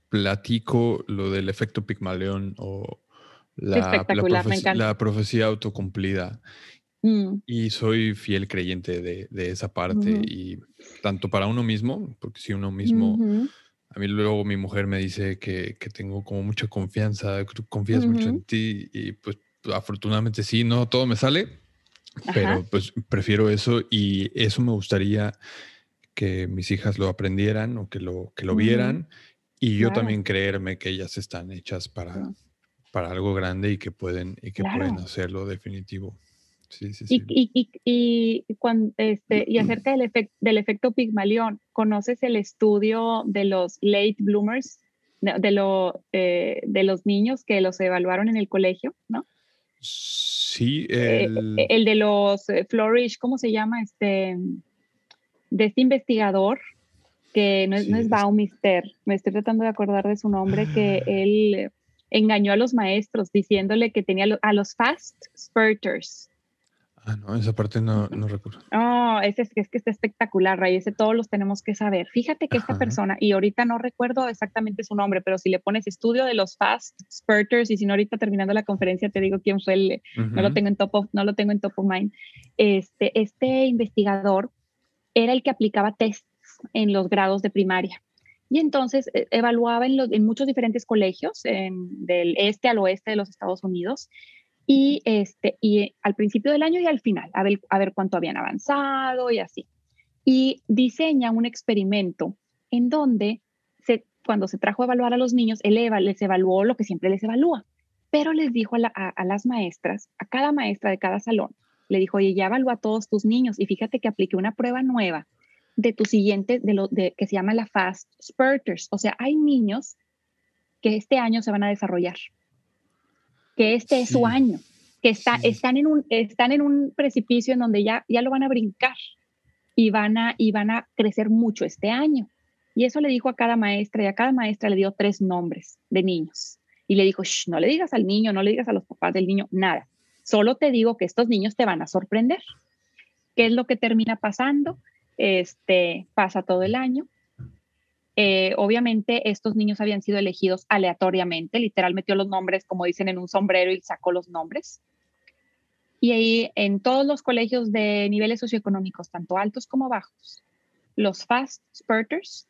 platico lo del efecto Pigmalión o la, la, profecía, autocumplida. Mm. Y soy fiel creyente de, de esa parte y tanto para uno mismo, porque si uno mismo, a mí luego mi mujer me dice que, que tengo como mucha confianza, que tú confías mucho en ti y pues afortunadamente sí, no todo me sale, pero pues prefiero eso y eso me gustaría que mis hijas lo aprendieran o que lo, que lo vieran y yo también creerme que ellas están hechas para, para algo grande y que pueden, y que pueden hacerlo definitivo. Sí, sí, sí. Y, y, y, cuando, este, y acerca del, efecto del efecto Pigmalión, ¿conoces el estudio de los late bloomers, de, lo, eh, de los niños que los evaluaron en el colegio, no? Sí, eh, el, el de los eh, Flourish, ¿cómo se llama? Este, de este investigador que no es, no es Baumister, me estoy tratando de acordar de su nombre, que ah. él engañó a los maestros diciéndole que tenía a los fast spurters. Ah, no, esa parte no, no recuerdo. Oh, ese es, es que está espectacular, Ray, ese todos los tenemos que saber. Fíjate que esta persona, y ahorita no recuerdo exactamente su nombre, pero si le pones estudio de los fast spurters, y si no ahorita terminando la conferencia te digo quién fue el, no lo tengo en top of, no lo tengo en top of mind, este, este investigador era el que aplicaba tests en los grados de primaria. Y entonces eh, evaluaba en, en, muchos diferentes colegios, del este al oeste de los Estados Unidos, y, este, y al principio del año y al final, a ver, a ver cuánto habían avanzado y así. Y diseña un experimento en donde se, cuando se trajo a evaluar a los niños, él les evaluó lo que siempre les evalúa, pero les dijo a, a, las maestras, a cada maestra de cada salón, le dijo, oye, ya evalúa a todos tus niños y fíjate que apliqué una prueba nueva de tu siguiente, de lo de, que se llama la Fast Spurters. O sea, hay niños que este año se van a desarrollar que este es su año, que está, están, en un, están en un precipicio en donde ya, ya lo van a brincar y van a, y van a crecer mucho este año. Y eso le dijo a cada maestra y a cada maestra le dio tres nombres de niños. Y le dijo, no le digas al niño, no le digas a los papás del niño, nada. Solo te digo que estos niños te van a sorprender. ¿Qué es lo que termina pasando? Este, pasa todo el año eh, obviamente estos niños habían sido elegidos aleatoriamente, literal metió los nombres, como dicen, en un sombrero y sacó los nombres. Y ahí en todos los colegios de niveles socioeconómicos, tanto altos como bajos, los fast spurters,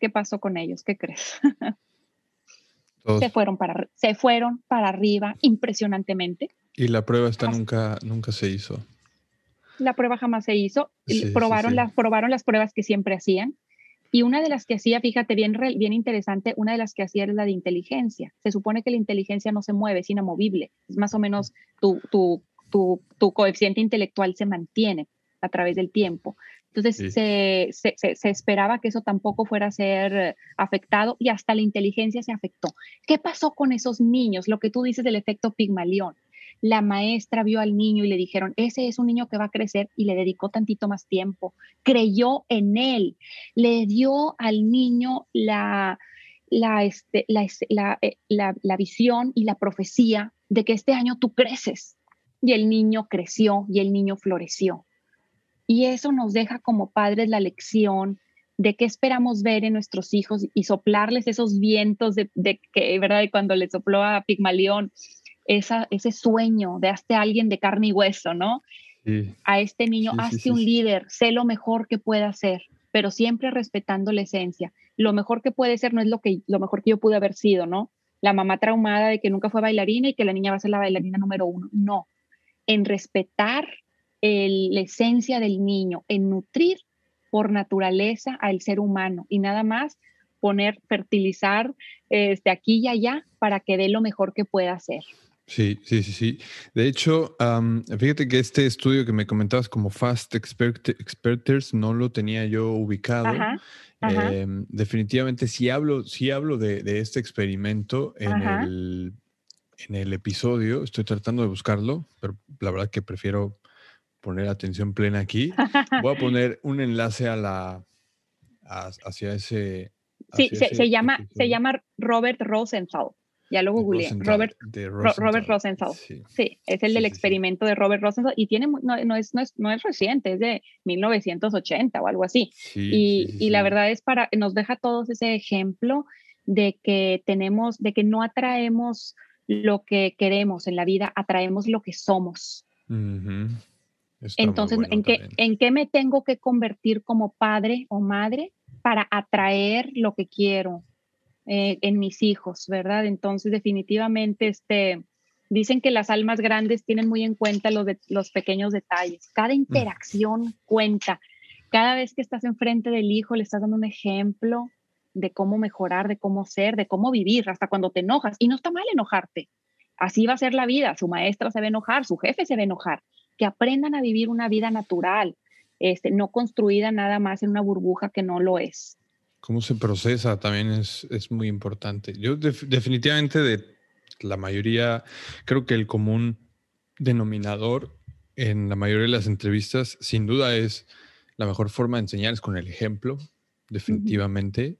¿qué pasó con ellos? ¿Qué crees? se, fueron para, se fueron para arriba impresionantemente. Y la prueba esta nunca, nunca se hizo. La prueba jamás se hizo. probaron, Las, probaron las pruebas que siempre hacían y una de las que hacía, fíjate, bien, bien interesante, una de las que hacía era la de inteligencia. Se supone que la inteligencia no se mueve, es inamovible. Es más o menos tu, tu, tu, tu coeficiente intelectual se mantiene a través del tiempo. Entonces se, se, se, esperaba que eso tampoco fuera a ser afectado y hasta la inteligencia se afectó. ¿Qué pasó con esos niños? Lo que tú dices del efecto Pigmalión la maestra vio al niño y le dijeron, ese es un niño que va a crecer y le dedicó tantito más tiempo, creyó en él, le dio al niño la, la, este, eh, la, la, visión y la profecía de que este año tú creces. Y el niño creció y el niño floreció. Y eso nos deja como padres la lección de qué esperamos ver en nuestros hijos y soplarles esos vientos de, de que, ¿verdad? cuando le sopló a Pigmalión, ese sueño de hazte alguien de carne y hueso, ¿no? A este niño, hazte un líder, sé lo mejor que pueda hacer, pero siempre respetando la esencia. Lo mejor que puede ser no es lo, que, lo mejor que yo pude haber sido, ¿no? La mamá traumada de que nunca fue bailarina y que la niña va a ser la bailarina número uno. No, en respetar la esencia del niño, en nutrir por naturaleza al ser humano y nada más poner, fertilizar este, aquí y allá para que dé lo mejor que pueda hacer. Sí, sí, sí, sí. De hecho, fíjate que este estudio que me comentabas como Fast Experters no lo tenía yo ubicado. Em, definitivamente sí hablo, sí hablo de, este experimento en el, en el, episodio. Estoy tratando de buscarlo, pero la verdad que prefiero poner atención plena aquí. Voy a poner un enlace a la hacia ese. sí, se, llama, se llama Robert Rosenthal. Ya lo googleé. Robert, Robert Rosenthal. Sí. es el del experimento de Robert Rosenthal y tiene, no, es, no, es, no es reciente, es de 1980 o algo así. y, y la verdad es para, nos deja todos ese ejemplo de que tenemos, de que no atraemos lo que queremos en la vida, atraemos lo que somos. Entonces, ¿en, qué, ¿en qué me tengo que convertir como padre o madre para atraer lo que quiero? Eh, en mis hijos, ¿verdad? Entonces, definitivamente, este, dicen que las almas grandes tienen muy en cuenta los, los pequeños detalles. Cada interacción cuenta. Cada vez que estás enfrente del hijo, le estás dando un ejemplo de cómo mejorar, de cómo ser, de cómo vivir, hasta cuando te enojas. Y no está mal enojarte. Así va a ser la vida. Su maestra se va a enojar, su jefe se va a enojar. Que aprendan a vivir una vida natural, este, no construida nada más en una burbuja que no lo es. Cómo se procesa también es, es muy importante. Yo definitivamente de la mayoría, creo que el común denominador en la mayoría de las entrevistas, sin duda es la mejor forma de enseñar es con el ejemplo, definitivamente.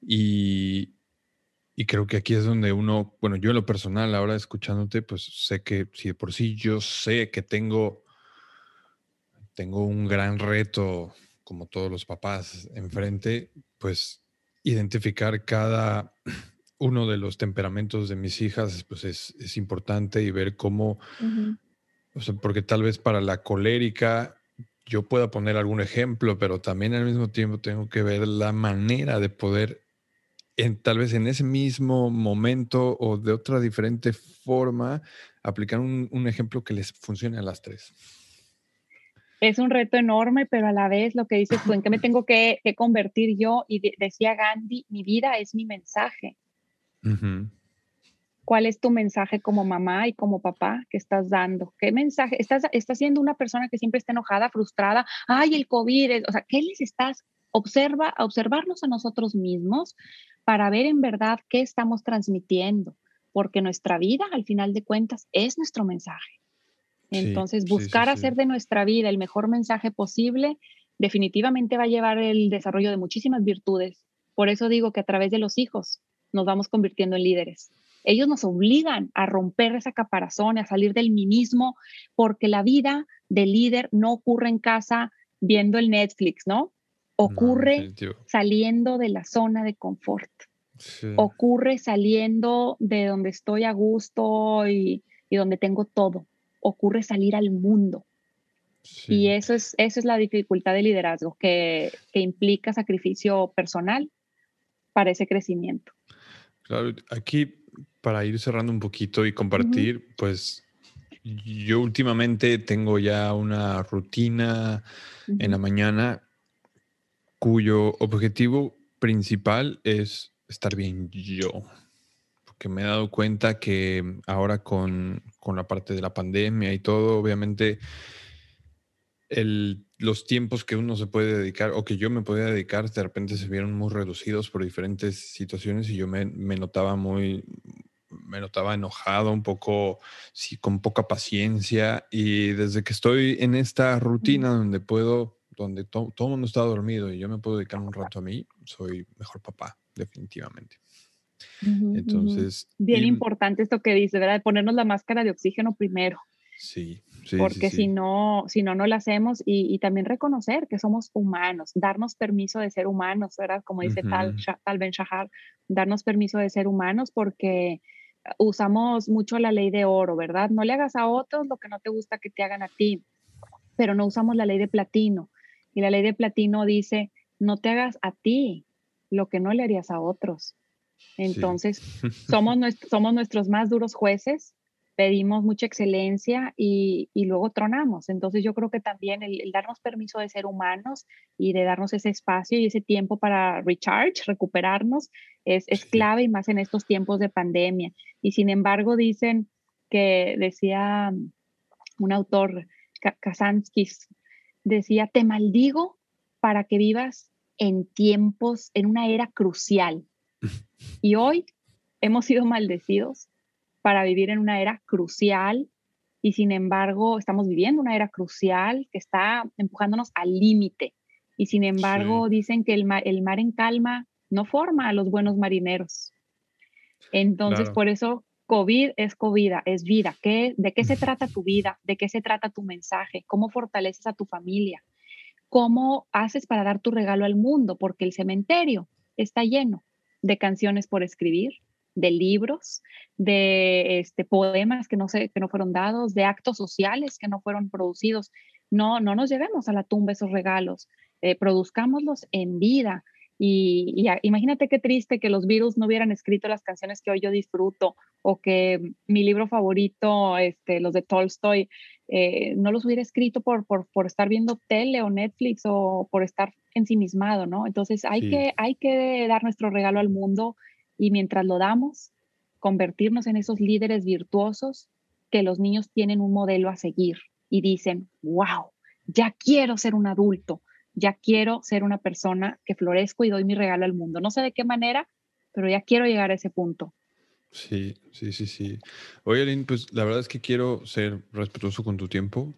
y, y, creo que aquí es donde uno, bueno, yo en lo personal, ahora escuchándote, pues sé que si de por sí yo sé que tengo, tengo un gran reto como todos los papás enfrente, pues identificar cada uno de los temperamentos de mis hijas pues es, importante y ver cómo, o sea, porque tal vez para la colérica yo pueda poner algún ejemplo, pero también al mismo tiempo tengo que ver la manera de poder, en, tal vez en ese mismo momento o de otra diferente forma, aplicar un, un ejemplo que les funcione a las tres es un reto enorme, pero a la vez lo que dices tú, ¿en qué me tengo que, convertir yo? Y decía Gandhi, mi vida es mi mensaje. ¿Cuál es tu mensaje como mamá y como papá que estás dando? ¿Qué mensaje? ¿Estás, estás siendo una persona que siempre está enojada, frustrada? Ay, el COVID, o sea, ¿qué les estás? Observa, observarnos a nosotros mismos para ver en verdad qué estamos transmitiendo, porque nuestra vida, al final de cuentas, es nuestro mensaje. Entonces, buscar hacer de nuestra vida el mejor mensaje posible definitivamente va a llevar el desarrollo de muchísimas virtudes. Por eso digo que a través de los hijos nos vamos convirtiendo en líderes. Ellos nos obligan a romper esa caparazón, a salir del mí mismo, porque la vida del líder no ocurre en casa viendo el Netflix, ¿no? Ocurre saliendo de la zona de confort. Ocurre saliendo de donde estoy a gusto y donde tengo todo ocurre salir al mundo. Y eso es, eso es la dificultad de liderazgo, que, implica sacrificio personal para ese crecimiento. Claro, aquí para ir cerrando un poquito y compartir, pues yo últimamente tengo ya una rutina en la mañana cuyo objetivo principal es estar bien yo que me he dado cuenta que ahora con, la parte de la pandemia y todo, obviamente los tiempos que uno se puede dedicar o que yo me podía dedicar de repente se vieron muy reducidos por diferentes situaciones y yo me, notaba muy, me notaba enojado, un poco, sí, con poca paciencia. Y desde que estoy en esta rutina donde puedo, donde todo el mundo está dormido y yo me puedo dedicar un rato a mí, soy mejor papá, definitivamente. Entonces. Bien importante esto que dice, ¿verdad? Ponernos la máscara de oxígeno primero. Sí, sí. Porque si no, si no, no lo hacemos y, también reconocer que somos humanos, darnos permiso de ser humanos, ¿verdad? Como dice tal, tal Ben Shahar, darnos permiso de ser humanos porque usamos mucho la ley de oro, ¿verdad? No le hagas a otros lo que no te gusta que te hagan a ti, pero no usamos la ley de platino. Y la ley de platino dice, no te hagas a ti lo que no le harías a otros. Entonces, somos, somos nuestros más duros jueces, pedimos mucha excelencia y, luego tronamos. Entonces, yo creo que también el, darnos permiso de ser humanos y de darnos ese espacio y ese tiempo para recharge, recuperarnos, es, es clave y más en estos tiempos de pandemia. Y sin embargo, dicen, que decía un autor, Kazanskis, decía, te maldigo para que vivas en tiempos, en una era crucial. Y hoy hemos sido maldecidos para vivir en una era crucial y sin embargo estamos viviendo una era crucial que está empujándonos al límite. Y sin embargo dicen que el mar, el mar, en calma no forma a los buenos marineros. Entonces, por eso COVID es COVID, es vida. ¿Qué, ¿De qué se trata tu vida? ¿De qué se trata tu mensaje? ¿Cómo fortaleces a tu familia? ¿Cómo haces para dar tu regalo al mundo? Porque el cementerio está lleno de canciones por escribir, de libros, de este, poemas que no, se, que no fueron dados, de actos sociales que no fueron producidos. No, no nos llevemos a la tumba esos regalos, eh, produzcámoslos en vida. Y, imagínate qué triste que los virus no hubieran escrito las canciones que hoy yo disfruto o que mi libro favorito, este, los de Tolstoy, eh, no los hubiera escrito por, por, por, estar viendo tele o Netflix o por estar ensimismado, ¿no? Entonces hay, que, hay que dar nuestro regalo al mundo y mientras lo damos, convertirnos en esos líderes virtuosos que los niños tienen un modelo a seguir y dicen, wow, ya quiero ser un adulto, ya quiero ser una persona que florezco y doy mi regalo al mundo. No sé de qué manera, pero ya quiero llegar a ese punto. Sí, sí, sí, sí. Oye, Aline, pues la verdad es que quiero ser respetuoso con tu tiempo.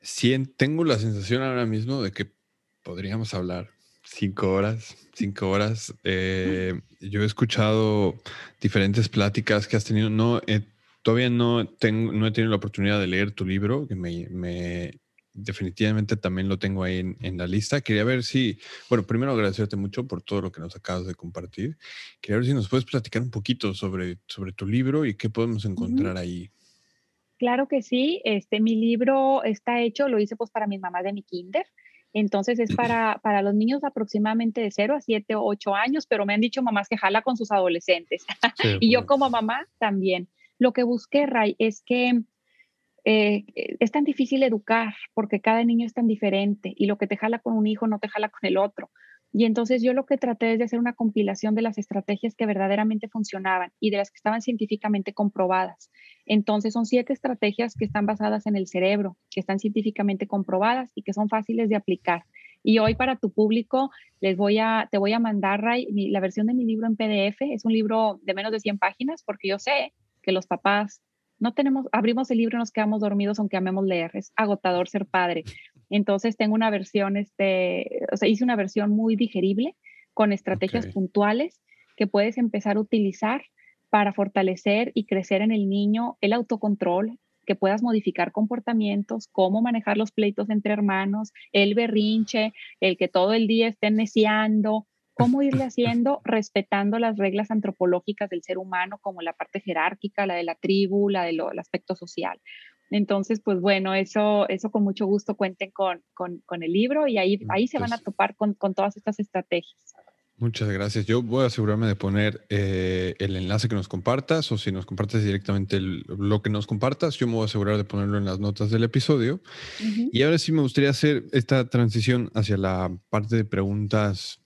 Sí, tengo la sensación ahora mismo de que podríamos hablar cinco horas, cinco horas. Eh, yo he escuchado diferentes pláticas que has tenido. No, todavía no, tengo, no he tenido la oportunidad de leer tu libro, que me, definitivamente también lo tengo ahí en, la lista. Quería ver si, bueno, primero agradecerte mucho por todo lo que nos acabas de compartir. Quería ver si nos puedes platicar un poquito sobre, sobre tu libro y qué podemos encontrar ahí. Claro que sí, este, mi libro está hecho, lo hice pues para mis mamás de mi kinder. Entonces es para, para los niños aproximadamente de 0 a 7 o 8 años, pero me han dicho mamás que jala con sus adolescentes. y yo como mamá también. Lo que busqué, Ray, es que eh, es tan difícil educar porque cada niño es tan diferente y lo que te jala con un hijo no te jala con el otro. Y entonces yo lo que traté es de hacer una compilación de las estrategias que verdaderamente funcionaban y de las que estaban científicamente comprobadas. Entonces son siete estrategias que están basadas en el cerebro, que están científicamente comprobadas y que son fáciles de aplicar. Y hoy para tu público les voy a, te voy a mandar, Ray, la versión de mi libro en PDF. Es un libro de menos de 100 páginas porque yo sé que los papás no tenemos, abrimos el libro y nos quedamos dormidos aunque amemos leer, es agotador ser padre. Entonces tengo una versión, este, o sea, hice una versión muy digerible con estrategias puntuales que puedes empezar a utilizar para fortalecer y crecer en el niño el autocontrol, que puedas modificar comportamientos, cómo manejar los pleitos entre hermanos, el berrinche, el que todo el día estén neciando, cómo irle haciendo respetando las reglas antropológicas del ser humano, como la parte jerárquica, la de la tribu, la del aspecto social. Entonces, pues bueno, eso, eso con mucho gusto cuenten con, con, con el libro y ahí, ahí se van a topar con, con, todas estas estrategias. Muchas gracias. Yo voy a asegurarme de poner eh, el enlace que nos compartas o si nos compartes directamente lo que nos compartas, yo me voy a asegurar de ponerlo en las notas del episodio. Y ahora sí me gustaría hacer esta transición hacia la parte de preguntas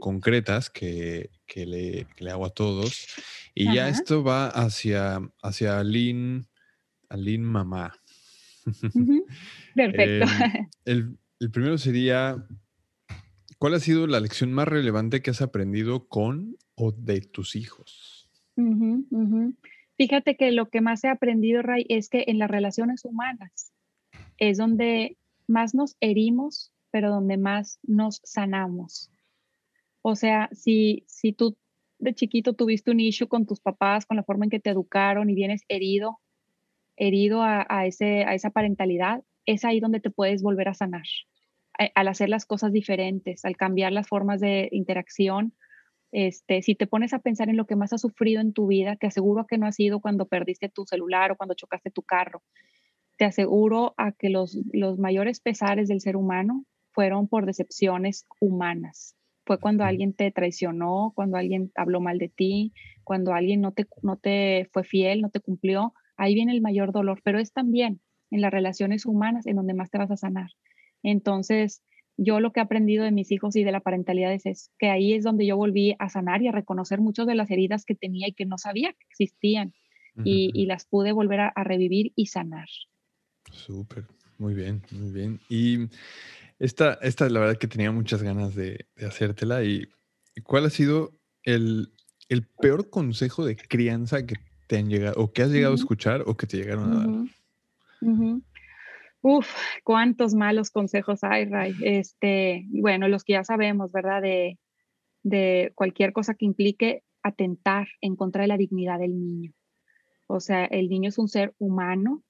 concretas que, le, hago a todos. Y ya esto va hacia, hacia Aline, Mamá. Perfecto. Em, el, primero sería, ¿cuál ha sido la lección más relevante que has aprendido con o de tus hijos? Fíjate que lo que más he aprendido, Ray, es que en las relaciones humanas es donde más nos herimos, pero donde más nos sanamos. O sea, si, si tú de chiquito tuviste un issue con tus papás, con la forma en que te educaron y vienes herido, herido a, ese, a esa parentalidad, es ahí donde te puedes volver a sanar. Al hacer las cosas diferentes, al cambiar las formas de interacción, este, si te pones a pensar en lo que más has sufrido en tu vida, te aseguro que no ha sido cuando perdiste tu celular o cuando chocaste tu carro. Te aseguro a que los, los mayores pesares del ser humano fueron por decepciones humanas fue cuando alguien te traicionó, cuando alguien habló mal de ti, cuando alguien no te, no te fue fiel, no te cumplió. Ahí viene el mayor dolor, pero es también en las relaciones humanas en donde más te vas a sanar. Entonces, yo lo que he aprendido de mis hijos y de la parentalidad es, que ahí es donde yo volví a sanar y a reconocer muchas de las heridas que tenía y que no sabía que existían. y, las pude volver a, revivir y sanar. Súper, muy bien, muy bien. Y esta, esta la verdad que tenía muchas ganas de, hacértela. Y, ¿Cuál ha sido el, peor consejo de crianza que te han llegado, o que has llegado a escuchar, o que te llegaron a dar? Uf, cuántos malos consejos hay, Ray. Este, bueno, los que ya sabemos, ¿verdad? De, de cualquier cosa que implique atentar en contra de la dignidad del niño. O sea, el niño es un ser humano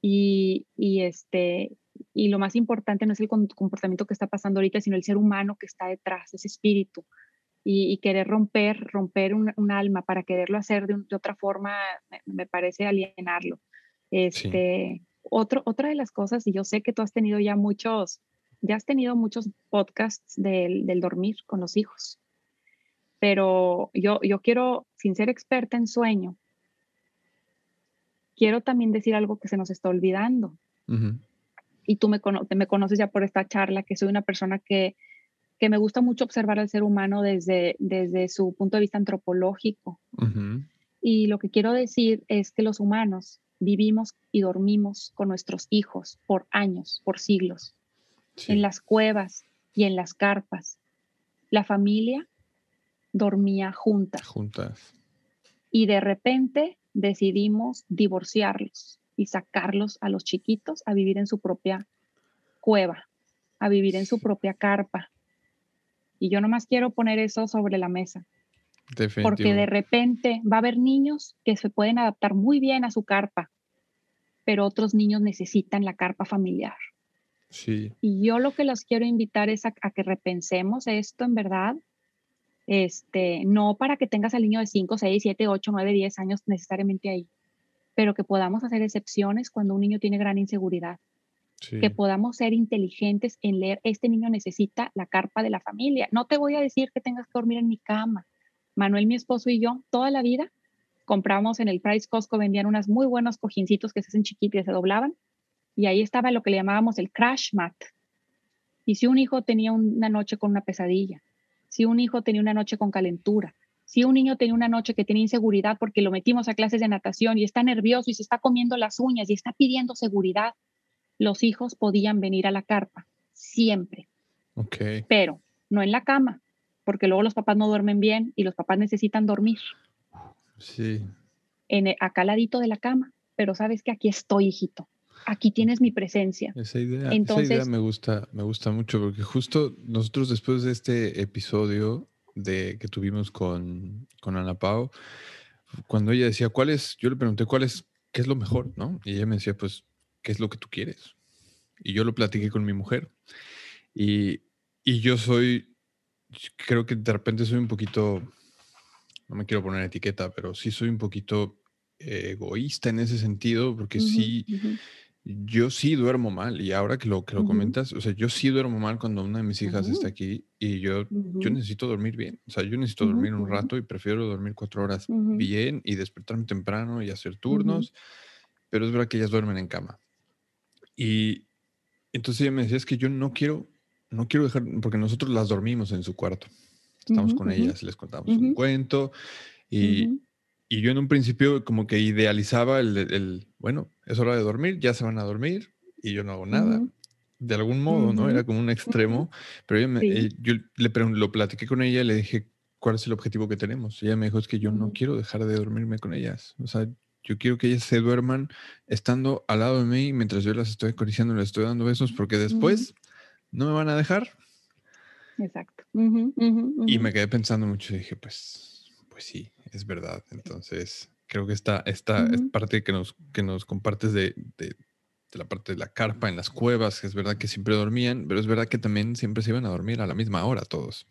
y, este, y lo más importante no es el comportamiento que está pasando ahorita, sino el ser humano que está detrás, ese espíritu. Y, querer romper, romper un, alma para quererlo hacer de, otra forma, me, parece alienarlo. Este, otro, otra de las cosas, y yo sé que tú has tenido ya muchos, ya has tenido muchos podcasts del, del dormir con los hijos, pero yo, yo quiero, sin ser experta en sueño, quiero también decir algo que se nos está olvidando. Y tú me, me, conoces ya por esta charla, que soy una persona que, que, me gusta mucho observar al ser humano desde, desde su punto de vista antropológico. Y lo que quiero decir es que los humanos vivimos y dormimos con nuestros hijos por años, por siglos, en las cuevas y en las carpas. La familia dormía junta. Juntas. Y de repente decidimos divorciarlos y sacarlos a los chiquitos a vivir en su propia cueva, a vivir en su propia carpa. Y yo nomás quiero poner eso sobre la mesa. Porque de repente va a haber niños que se pueden adaptar muy bien a su carpa, pero otros niños necesitan la carpa familiar. Sí. Y yo lo que los quiero invitar es a, a que repensemos esto en verdad este, no para que tengas al niño de 5, 6, 7, 8, 9, 10 años necesariamente ahí, pero que podamos hacer excepciones cuando un niño tiene gran inseguridad. Que podamos ser inteligentes en leer, este niño necesita la carpa de la familia. No te voy a decir que tengas que dormir en mi cama. Manuel, mi esposo y yo, toda la vida compramos en el Price Costco, vendían unos muy buenos cojincitos que se hacen chiquitos y se doblaban. Y ahí estaba lo que le llamábamos el crash mat. Y si un hijo tenía una noche con una pesadilla, si un hijo tenía una noche con calentura, si un niño tenía una noche que tiene inseguridad porque lo metimos a clases de natación y está nervioso y se está comiendo las uñas y está pidiendo seguridad, los hijos podían venir a la carpa, siempre. Okay. Pero no en la cama, porque luego los papás no duermen bien y los papás necesitan dormir. Sí. En, acá al ladito de la cama, pero sabes que aquí estoy, hijito aquí tienes mi presencia. Esa idea, Entonces, esa idea me gusta, me gusta mucho porque justo nosotros después de este episodio de que tuvimos con, con Ana Pao, cuando ella decía cuál es, yo le pregunté cuál es, qué es lo mejor, ¿no? Y ella me decía, pues, ¿qué es lo que tú quieres? Y yo lo platiqué con mi mujer. Y, y yo soy, creo que de repente soy un poquito, no me quiero poner etiqueta, pero sí soy un poquito egoísta en ese sentido, porque sí, yo sí duermo mal y ahora que lo, que lo comentas, o sea, yo sí duermo mal cuando una de mis hijas está aquí y yo, yo necesito dormir bien, o sea, yo necesito dormir un rato y prefiero dormir cuatro horas bien y despertarme temprano y hacer turnos, pero es verdad que ellas duermen en cama. Y entonces ella me decía, es que yo no quiero, no quiero dejar, porque nosotros las dormimos en su cuarto, estamos con ellas, les contamos un cuento y y yo en un principio como que idealizaba el, bueno, es hora de dormir, ya se van a dormir y yo no hago nada. De algún modo, ¿no? Era como un extremo, pero yo, eh, yo le lo platiqué con ella y le dije, ¿cuál es el objetivo que tenemos? Y ella me dijo, es que yo no quiero dejar de dormirme con ellas. O sea, yo quiero que ellas se duerman estando al lado de mí mientras yo las estoy acariciando les estoy dando besos, porque después no me van a dejar. Exacto. Y me quedé pensando mucho y dije, pues, pues sí, es verdad. Entonces, creo que esta, esta parte que nos, que nos compartes de, la parte de la carpa en las cuevas, que es verdad que siempre dormían, pero es verdad que también siempre se iban a dormir a la misma hora todos.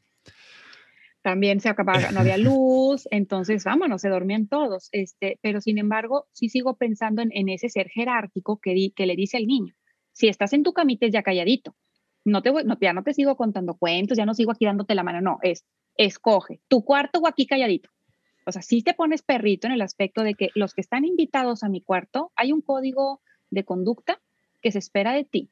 También se acababa, no había luz, entonces vámonos, se dormían todos. Este, pero sin embargo, sí sigo pensando en, ese ser jerárquico que, que le dice al niño, si estás en tu camita ya calladito, no te voy, no, ya no te sigo contando cuentos, ya no sigo aquí dándote la mano, no, es escoge tu cuarto o aquí calladito o sea, sí te pones perrito en el aspecto de que los que están invitados a mi cuarto, hay un código de conducta que se espera de ti.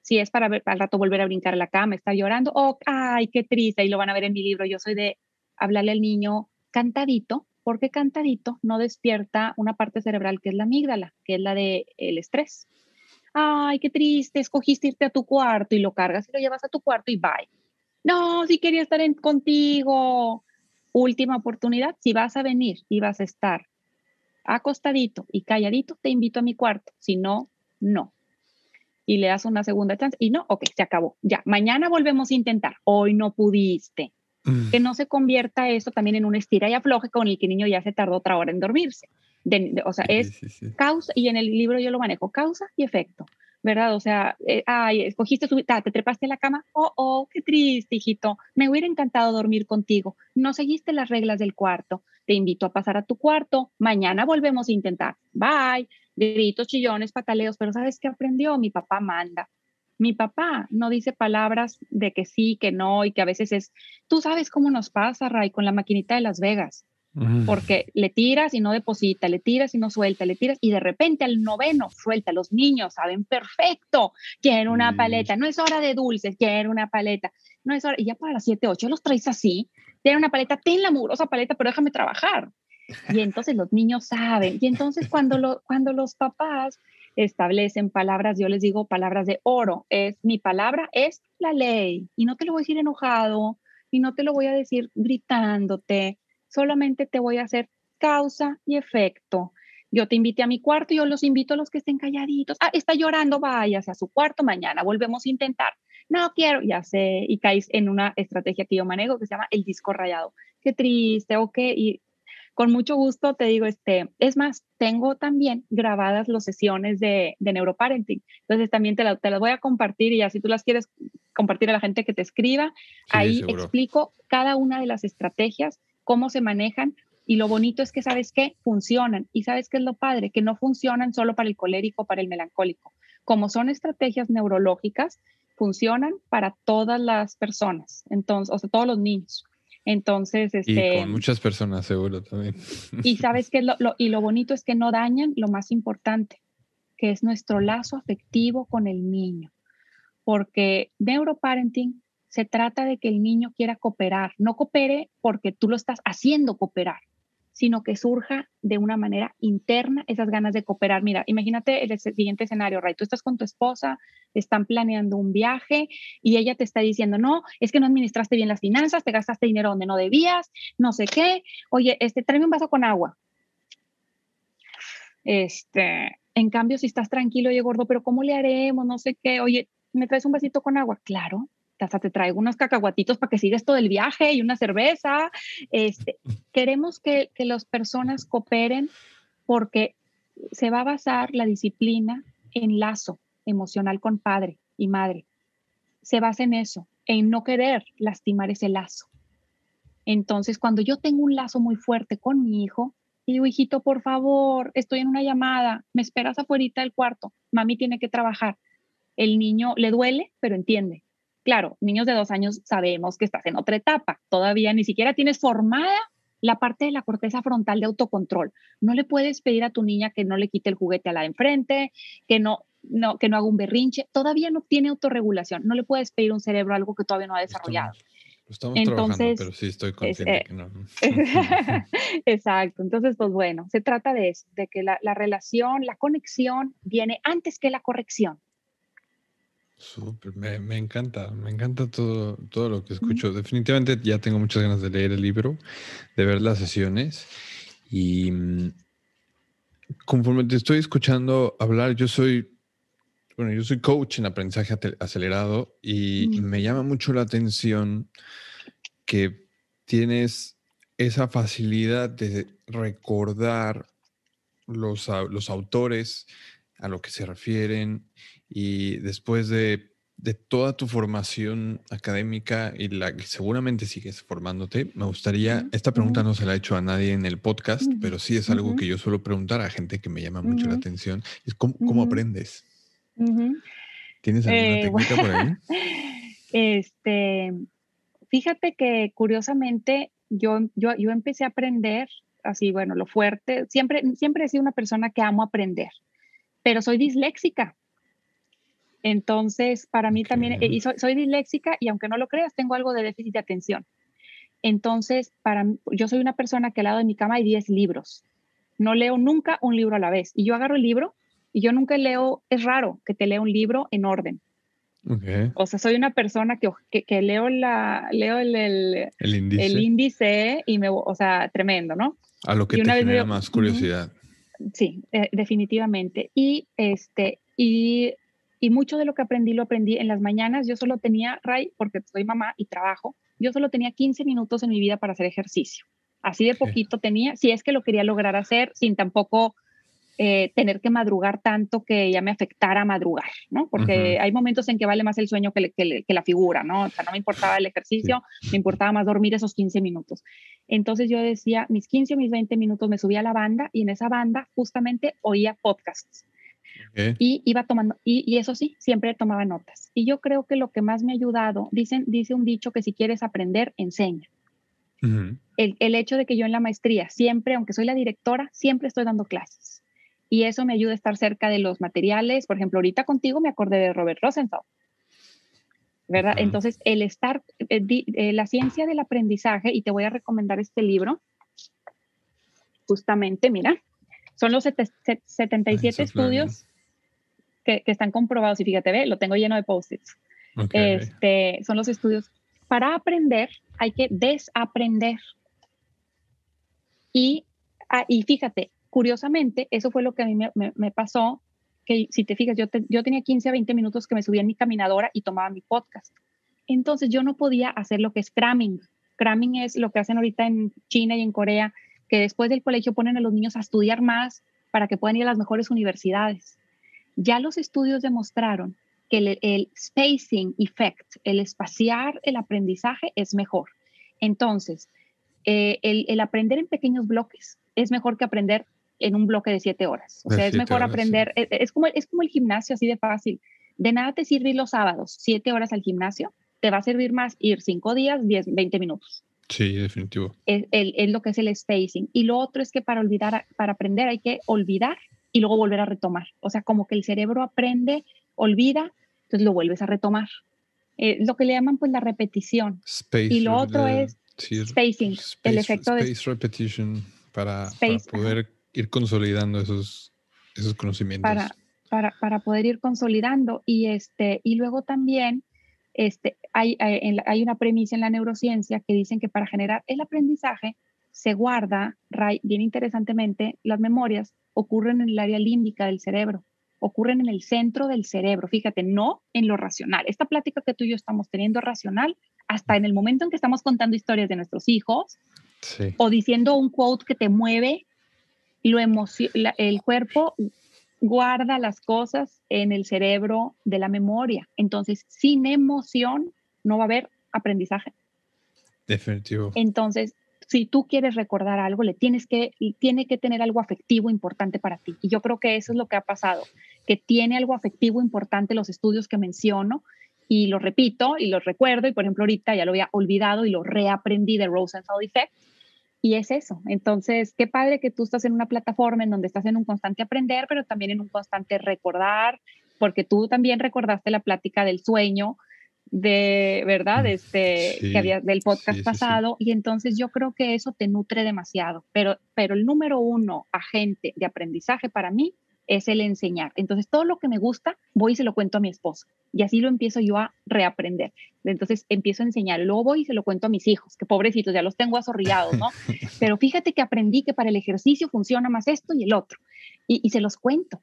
Si es para ver, al rato volver a brincar la cama, está llorando, oh, ay, qué triste, y lo van a ver en mi libro. Yo soy de hablarle al niño cantadito porque cantadito no despierta una parte cerebral que es la amígdala, que es la del el estrés. Ay, qué triste, escogiste irte a tu cuarto y lo cargas y lo llevas a tu cuarto y bye. No, si quería estar contigo. Última oportunidad, si vas a venir y vas a estar acostadito y calladito, te invito a mi cuarto. Si no, no. Y le das una segunda chance y no, ok, se acabó. Ya, mañana volvemos a intentar. Hoy no pudiste. Mm. Que no se convierta eso también en un estira y afloje con el que el niño ya se tardó otra hora en dormirse. o sea, es causa, y en el libro yo lo manejo, causa y efecto. ¿Verdad? O sea, eh, ay, escogiste te trepaste a la cama, oh, oh, qué triste, hijito, me hubiera encantado dormir contigo, no seguiste las reglas del cuarto, te invito a pasar a tu cuarto, mañana volvemos a intentar, bye, gritos, chillones, pataleos, pero ¿sabes qué aprendió? Mi papá manda. Mi papá no dice palabras de que sí, que no, y que a veces es, tú sabes cómo nos pasa, Ray, con la maquinita de Las Vegas porque le tiras y no deposita, le tiras y no suelta, le tiras y de repente al noveno suelta. Los niños saben perfecto, quieren una paleta, no es hora de dulces, quieren una paleta, no es hora, y ya para las 7, 8 los traes así, tienen una paleta, ten la mugrosa paleta, pero déjame trabajar. Y entonces los niños saben, y entonces cuando, lo, cuando los papás establecen palabras, yo les digo palabras de oro, es mi palabra es la ley, y no te lo voy a decir enojado, y no te lo voy a decir gritándote, solamente te voy a hacer causa y efecto. Yo te invité a mi cuarto y yo los invito a los que estén calladitos. Ah, está llorando, váyase a su cuarto, mañana volvemos a intentar. No quiero, ya sé, y caes en una estrategia que yo manejo que se llama el disco rayado. Qué triste, ok, y con mucho gusto te digo, este, es más, tengo también grabadas las sesiones de, de neuroparenting. Entonces también te, te las voy a compartir y ya si tú las quieres compartir a la gente que te escriba, ahí explico cada una de las estrategias cómo se manejan y lo bonito es que sabes que funcionan y sabes que es lo padre, que no funcionan solo para el colérico, para el melancólico. Como son estrategias neurológicas, funcionan para todas las personas, entonces, o sea, todos los niños. Entonces, este... Y con muchas personas seguro también. Y sabes que lo, y lo bonito es que no dañan lo más importante, que es nuestro lazo afectivo con el niño. Porque neuroparenting se trata de que el niño quiera cooperar, no coopere porque tú lo estás haciendo cooperar, sino que surja de una manera interna esas ganas de cooperar. Mira, imagínate el siguiente escenario, Ray, tú estás con tu esposa, están planeando un viaje y ella te está diciendo, no, es que no administraste bien las finanzas, te gastaste dinero donde no debías, no sé qué, oye, este, tráeme un vaso con agua. Este, en cambio, si estás tranquilo, oye, gordo, pero ¿cómo le haremos? No sé qué, oye, ¿me traes un vasito con agua? Claro, hasta te traigo unos cacahuatitos para que sigas todo el viaje y una cerveza. Este, queremos que, que las personas cooperen porque se va a basar la disciplina en lazo emocional con padre y madre. Se basa en eso, en no querer lastimar ese lazo. Entonces, cuando yo tengo un lazo muy fuerte con mi hijo, digo, hijito, por favor, estoy en una llamada, me esperas afuera del cuarto, mami tiene que trabajar. El niño le duele, pero entiende. Claro, niños de dos años sabemos que estás en otra etapa, todavía ni siquiera tienes formada la parte de la corteza frontal de autocontrol. No le puedes pedir a tu niña que no le quite el juguete a la de enfrente, que no, no, que no haga un berrinche, todavía no tiene autorregulación, no le puedes pedir un cerebro algo que todavía no ha desarrollado. Estamos, Entonces, pero sí estoy consciente eh, que no. Exacto. Entonces, pues bueno, se trata de eso, de que la, la relación, la conexión viene antes que la corrección. Súper, me, encanta, me encanta todo, todo lo que escucho. Definitivamente ya tengo muchas ganas de leer el libro, de ver las sesiones y mm, conforme te estoy escuchando hablar, yo soy, bueno, yo soy coach en aprendizaje acelerado y me llama mucho la atención que tienes esa facilidad de recordar los, los autores a lo que se refieren y después de, toda tu formación académica y la que seguramente sigues formándote, me gustaría, esta pregunta no se la he hecho a nadie en el podcast, pero sí es algo que yo suelo preguntar a gente que me llama mucho la atención, es cómo, aprendes. ¿Tienes alguna eh, técnica por ahí? Este, fíjate que curiosamente yo, yo, yo empecé a aprender así, bueno, lo fuerte, siempre, siempre he sido una persona que amo aprender, pero soy disléxica. Entonces, para mí también, y soy, disléxica y aunque no lo creas, tengo algo de déficit de atención. Entonces, para, yo soy una persona que al lado de mi cama hay 10 libros. No leo nunca un libro a la vez. Y yo agarro el libro y yo nunca leo, es raro que te lea un libro en orden. O sea, soy una persona que, que, leo, la, leo el, el, el, índice. y me, o sea, tremendo, ¿no? A lo que te genera más curiosidad. Sí, eh, definitivamente. Y, este, y, y mucho de lo que aprendí lo aprendí en las mañanas. Yo solo tenía, Ray, porque soy mamá y trabajo, yo solo tenía 15 minutos en mi vida para hacer ejercicio. Así de poquito tenía, si es que lo quería lograr hacer sin tampoco eh, tener que madrugar tanto que ya me afectara madrugar, ¿no? Porque hay momentos en que vale más el sueño que, que, la figura, ¿no? O sea, no me importaba el ejercicio, me importaba más dormir esos 15 minutos. Entonces yo decía, mis 15 o mis 20 minutos me subía a la banda y en esa banda justamente oía podcasts. Y iba tomando, y, eso sí, siempre tomaba notas. Y yo creo que lo que más me ha ayudado, dicen, dice un dicho que si quieres aprender, enseña. el, el hecho de que yo en la maestría siempre, aunque soy la directora, siempre estoy dando clases y eso me ayuda a estar cerca de los materiales. Por ejemplo, ahorita contigo me acordé de Robert Rosenthal, ¿verdad? Entonces, el estar, eh, eh, la ciencia del aprendizaje, y te voy a recomendar este libro, justamente, mira, son los 77 estudios que, están comprobados, y fíjate, ve, lo tengo lleno de post-its. Este, son los estudios. Para aprender hay que desaprender. Y, ah, y fíjate, curiosamente, eso fue lo que a mí me, pasó, que si te fijas, yo, yo tenía 15 a 20 minutos que me subía en mi caminadora y tomaba mi podcast. Entonces yo no podía hacer lo que es cramming. Cramming es lo que hacen ahorita en China y en Corea, que después del colegio ponen a los niños a estudiar más para que puedan ir a las mejores universidades. Ya los estudios demostraron que el, spacing effect, el espaciar el aprendizaje es mejor. Entonces, eh, el, el, aprender en pequeños bloques es mejor que aprender en un bloque de siete horas. O sea, es mejor aprender, e, e, es, como, es como el gimnasio, así de fácil. De nada te sirve ir los sábados, siete horas al gimnasio, te va a servir más ir cinco días, diez, veinte minutos. Sí, definitivo. Es, es, lo que es el spacing. Y lo otro es que para olvidar, para aprender hay que olvidar y luego volver a retomar. O sea, como que el cerebro aprende, olvida, entonces lo vuelves a retomar. Eh, lo que le llaman pues la repetición. Space, y lo otro es spacing, el efecto de... Space repetition para, para poder ir consolidando esos, esos conocimientos. Para, para, para, poder ir consolidando. Y, este, y luego también este, hay, hay, hay, una premisa en la neurociencia que dicen que para generar el aprendizaje se guarda, bien interesantemente, las memorias ocurren en el área límbica del cerebro, ocurren en el centro del cerebro, fíjate, no en lo racional. Esta plática que tú y yo estamos teniendo es racional hasta en el momento en que estamos contando historias de nuestros hijos o diciendo un quote que te mueve lo el cuerpo guarda las cosas en el cerebro de la memoria. Entonces, sin emoción no va a haber aprendizaje. Definitivo. Entonces, si tú quieres recordar algo, le tienes que, tiene que tener algo afectivo importante para ti. Y yo creo que eso es lo que ha pasado, que tiene algo afectivo importante los estudios que menciono y lo repito y lo recuerdo. Y por ejemplo, ahorita ya lo había olvidado y lo reaprendí de Rosenthal Effect y es eso. Entonces, qué padre que tú estás en una plataforma en donde estás en un constante aprender, pero también en un constante recordar, porque tú también recordaste la plática del sueño de, ¿verdad? Este, que había del podcast pasado. y entonces yo creo que eso te nutre demasiado. Pero, pero el número uno agente de aprendizaje para mí es el enseñar. Entonces, todo lo que me gusta, voy y se lo cuento a mi esposo. Y así lo empiezo yo a reaprender. Entonces, empiezo a enseñar. Luego voy y se lo cuento a mis hijos, que pobrecitos, ya los tengo azorrillados, ¿no? Pero fíjate que aprendí que para el ejercicio funciona más esto y el otro. Y, se los cuento.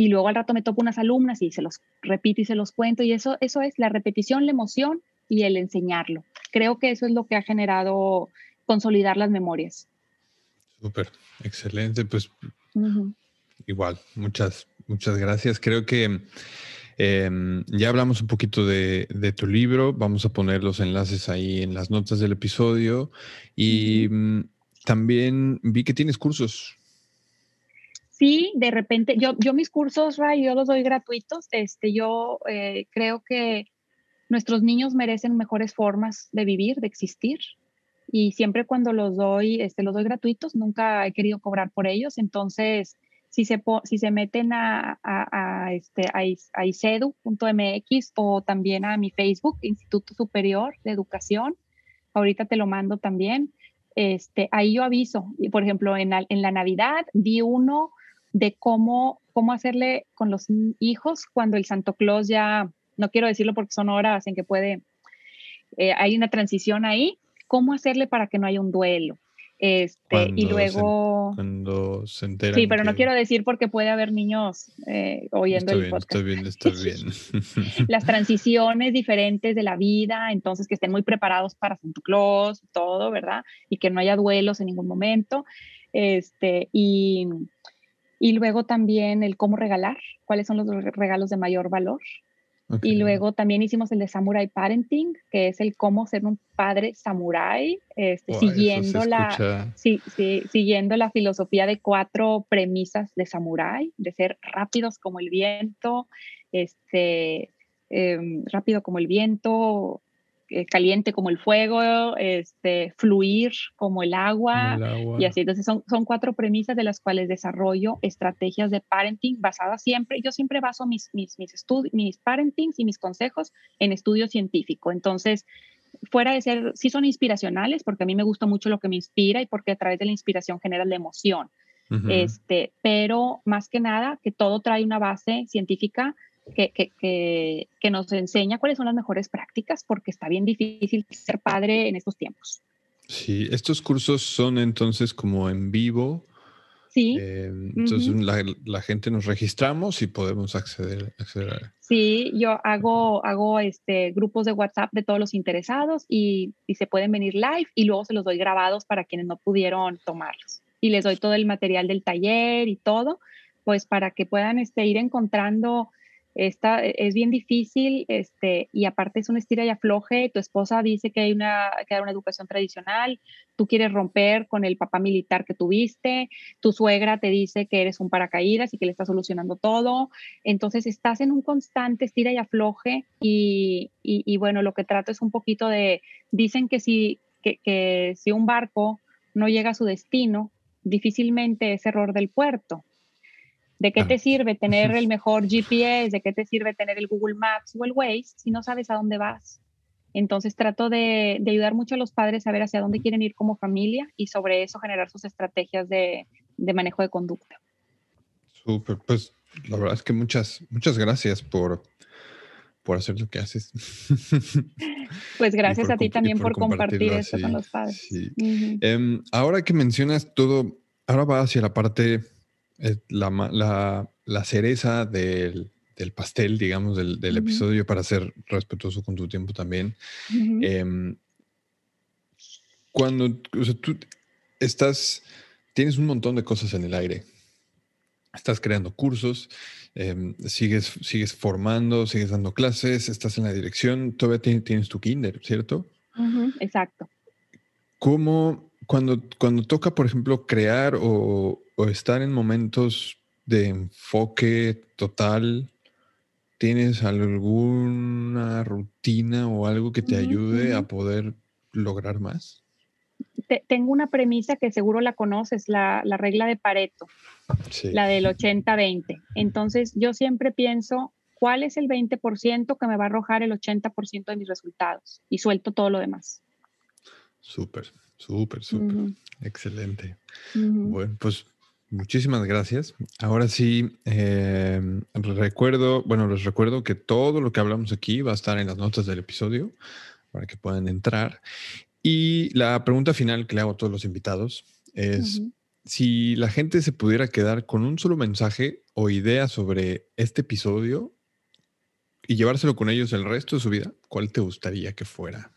Y luego al rato me topo unas alumnas y se los repito y se los cuento. Y eso, eso es la repetición, la emoción y el enseñarlo. Creo que eso es lo que ha generado consolidar las memorias. Súper, excelente. Pues igual, muchas, muchas gracias. Creo que em, ya hablamos un poquito de, tu libro. Vamos a poner los enlaces ahí en las notas del episodio. Y mm, también vi que tienes cursos. Sí, de repente, yo, yo mis cursos, Ray, yo los doy gratuitos. Este, yo eh, creo que nuestros niños merecen mejores formas de vivir, de existir. Y siempre cuando los doy, este, los doy gratuitos, nunca he querido cobrar por ellos. Entonces, si se, si se meten a, a, este, a, icedu.mx o también a mi Facebook, Instituto Superior de Educación, ahorita te lo mando también. Este, ahí yo aviso, por ejemplo, en la, en la Navidad vi uno de cómo, cómo hacerle con los hijos cuando el Santo Claus ya, no quiero decirlo porque son horas en que puede, eh, hay una transición ahí, cómo hacerle para que no haya un duelo. Este, y luego... cuando se enteran. Sí, pero no quiero decir porque puede haber niños eh, oyendo el podcast. Estoy bien, estoy bien. Las transiciones diferentes de la vida, entonces que estén muy preparados para Santa Claus, todo, ¿verdad? Y que no haya duelos en ningún momento. Este, y, y luego también el cómo regalar, cuáles son los regalos de mayor valor. Y luego también hicimos el de Samurai Parenting, que es el cómo ser un padre samurai, este, siguiendo, la, sí, sí, siguiendo la filosofía de cuatro premisas de samurai, de ser rápidos como el viento, este, em, rápido como el viento, eh, caliente como el fuego, este, fluir como el, agua, y así. Entonces son, son cuatro premisas de las cuales desarrollo estrategias de parenting basadas siempre, yo siempre baso mis, mis, mis, mis parentings y mis consejos en estudio científico. Entonces, fuera de ser, sí son inspiracionales, porque a mí me gusta mucho lo que me inspira y porque a través de la inspiración genera la emoción. este, pero más que nada, que todo trae una base científica que, que, que, nos enseña cuáles son las mejores prácticas, porque está bien difícil ser padre en estos tiempos. Sí, estos cursos son entonces como en vivo. Sí. Eh, entonces la, la, gente nos registramos y podemos acceder, acceder a... Sí, yo hago, hago este, grupos de WhatsApp de todos los interesados y, y se pueden venir live y luego se los doy grabados para quienes no pudieron tomarlos. Y les doy todo el material del taller y todo, pues para que puedan este, ir encontrando esta, e, es bien difícil este, y aparte es un estira y afloje. Tu esposa dice que hay una, que una educación tradicional, tú quieres romper con el papá militar que tuviste, tu suegra te dice que eres un paracaídas y que le estás solucionando todo. Entonces estás en un constante estira y afloje y, bueno, lo que trato es un poquito de, dicen que si, que si un barco no llega a su destino, difícilmente es error del puerto ¿De qué te sirve tener el mejor GPS? ¿De qué te sirve tener el Google Maps o el Waze si no sabes a dónde vas? Entonces trato de, ayudar mucho a los padres a ver hacia dónde quieren ir como familia y sobre eso generar sus estrategias de, manejo de conducta. Súper, pues la verdad es que muchas, muchas gracias por, por hacer lo que haces. Pues gracias a ti también por, compartir esto con los padres. Em, ahora que mencionas todo, ahora va hacia la parte la, la, cereza del, del, pastel, digamos, del, del episodio para ser respetuoso con tu tiempo también. Em, cuando o sea, tú estás, tienes un montón de cosas en el aire. Estás creando cursos, em, sigues, sigues formando, sigues dando clases, estás en la dirección, todavía tienes, tienes tu kinder, ¿cierto? exacto. ¿Cómo, cuando, cuando toca, por ejemplo, crear o, o estar en momentos de enfoque total, ¿tienes alguna rutina o algo que te ayude a poder lograr más? tengo una premisa que seguro la conoces, la, regla de Pareto, la del 80-20. Entonces, yo siempre pienso, ¿cuál es el 20% que me va a arrojar el 80% de mis resultados? Y suelto todo lo demás. Súper, súper, súper. Excelente. Bueno, pues Muchísimas gracias. Ahora sí, em, recuerdo, bueno, les recuerdo que todo lo que hablamos aquí va a estar en las notas del episodio para que puedan entrar. Y la pregunta final que le hago a todos los invitados es, si la gente se pudiera quedar con un solo mensaje o idea sobre este episodio y llevárselo con ellos el resto de su vida, ¿cuál te gustaría que fuera?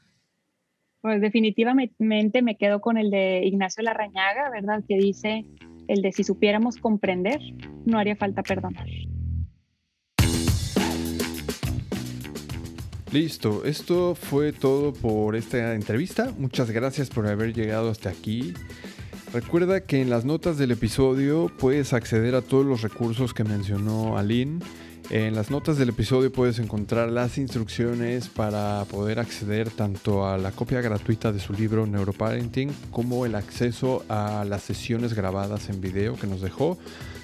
Pues definitivamente me quedo con el de Ignacio Larrañaga, ¿verdad? Que dice, el de si supiéramos comprender, no haría falta perdonar. Listo, esto fue todo por esta entrevista. Muchas gracias por haber llegado hasta aquí. Recuerda que en las notas del episodio puedes acceder a todos los recursos que mencionó Aline en las notas del episodio puedes encontrar las instrucciones para poder acceder tanto a la copia gratuita de su libro Neuroparenting como el acceso a las sesiones grabadas en video que nos dejó.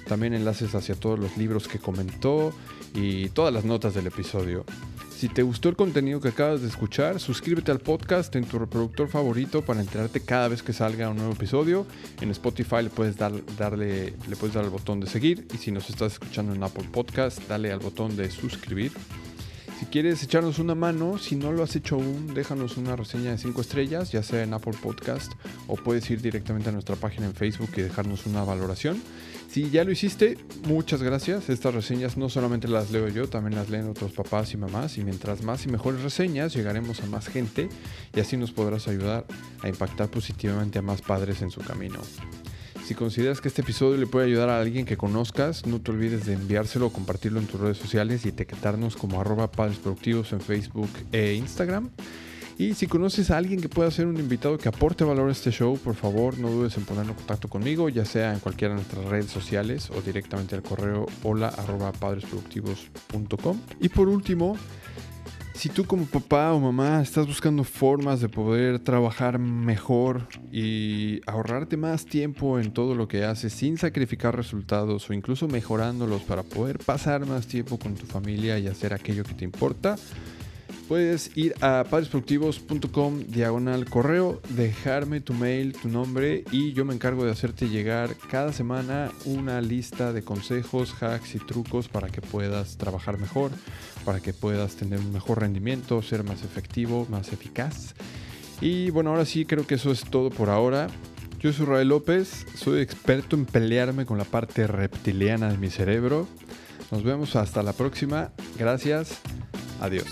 También enlaces hacia todos los libros que comentó y todas las notas del episodio. Si te gustó el contenido que acabas de escuchar, suscríbete al podcast en tu reproductor favorito para enterarte cada vez que salga un nuevo episodio. En Spotify le puedes dar, darle, le puedes dar al botón de seguir y si nos estás escuchando en Apple Podcast, dale al botón de suscribir. Si quieres echarnos una mano, si no lo has hecho aún, déjanos una reseña de 5 estrellas, ya sea en Apple Podcast o puedes ir directamente a nuestra página en Facebook y dejarnos una valoración. Si ya lo hiciste, muchas gracias. Estas reseñas no solamente las leo yo, también las leen otros papás y mamás. Y mientras más y mejores reseñas, llegaremos a más gente y así nos podrás ayudar a impactar positivamente a más padres en su camino. Si consideras que este episodio le puede ayudar a alguien que conozcas, no te olvides de enviárselo o compartirlo en tus redes sociales y etiquetarnos como arroba padres productivos en Facebook e Instagram. Y si conoces a alguien que pueda ser un invitado que aporte valor a este show, por favor no dudes en ponerlo en contacto conmigo, ya sea en cualquiera de nuestras redes sociales o directamente al correo hola arroba padresproductivos.com. Y por último, si tú como papá o mamá estás buscando formas de poder trabajar mejor y ahorrarte más tiempo en todo lo que haces sin sacrificar resultados o incluso mejorándolos para poder pasar más tiempo con tu familia y hacer aquello que te importa, puedes ir a padresproductivos.com diagonal correo, dejarme tu mail, tu nombre y yo me encargo de hacerte llegar cada semana una lista de consejos, hacks y trucos para que puedas trabajar mejor, para que puedas tener un mejor rendimiento, ser más efectivo, más eficaz. Y bueno, ahora sí creo que eso es todo por ahora. Yo soy Rael López, soy experto en pelearme con la parte reptiliana de mi cerebro. Nos vemos hasta la próxima. Gracias. Adiós.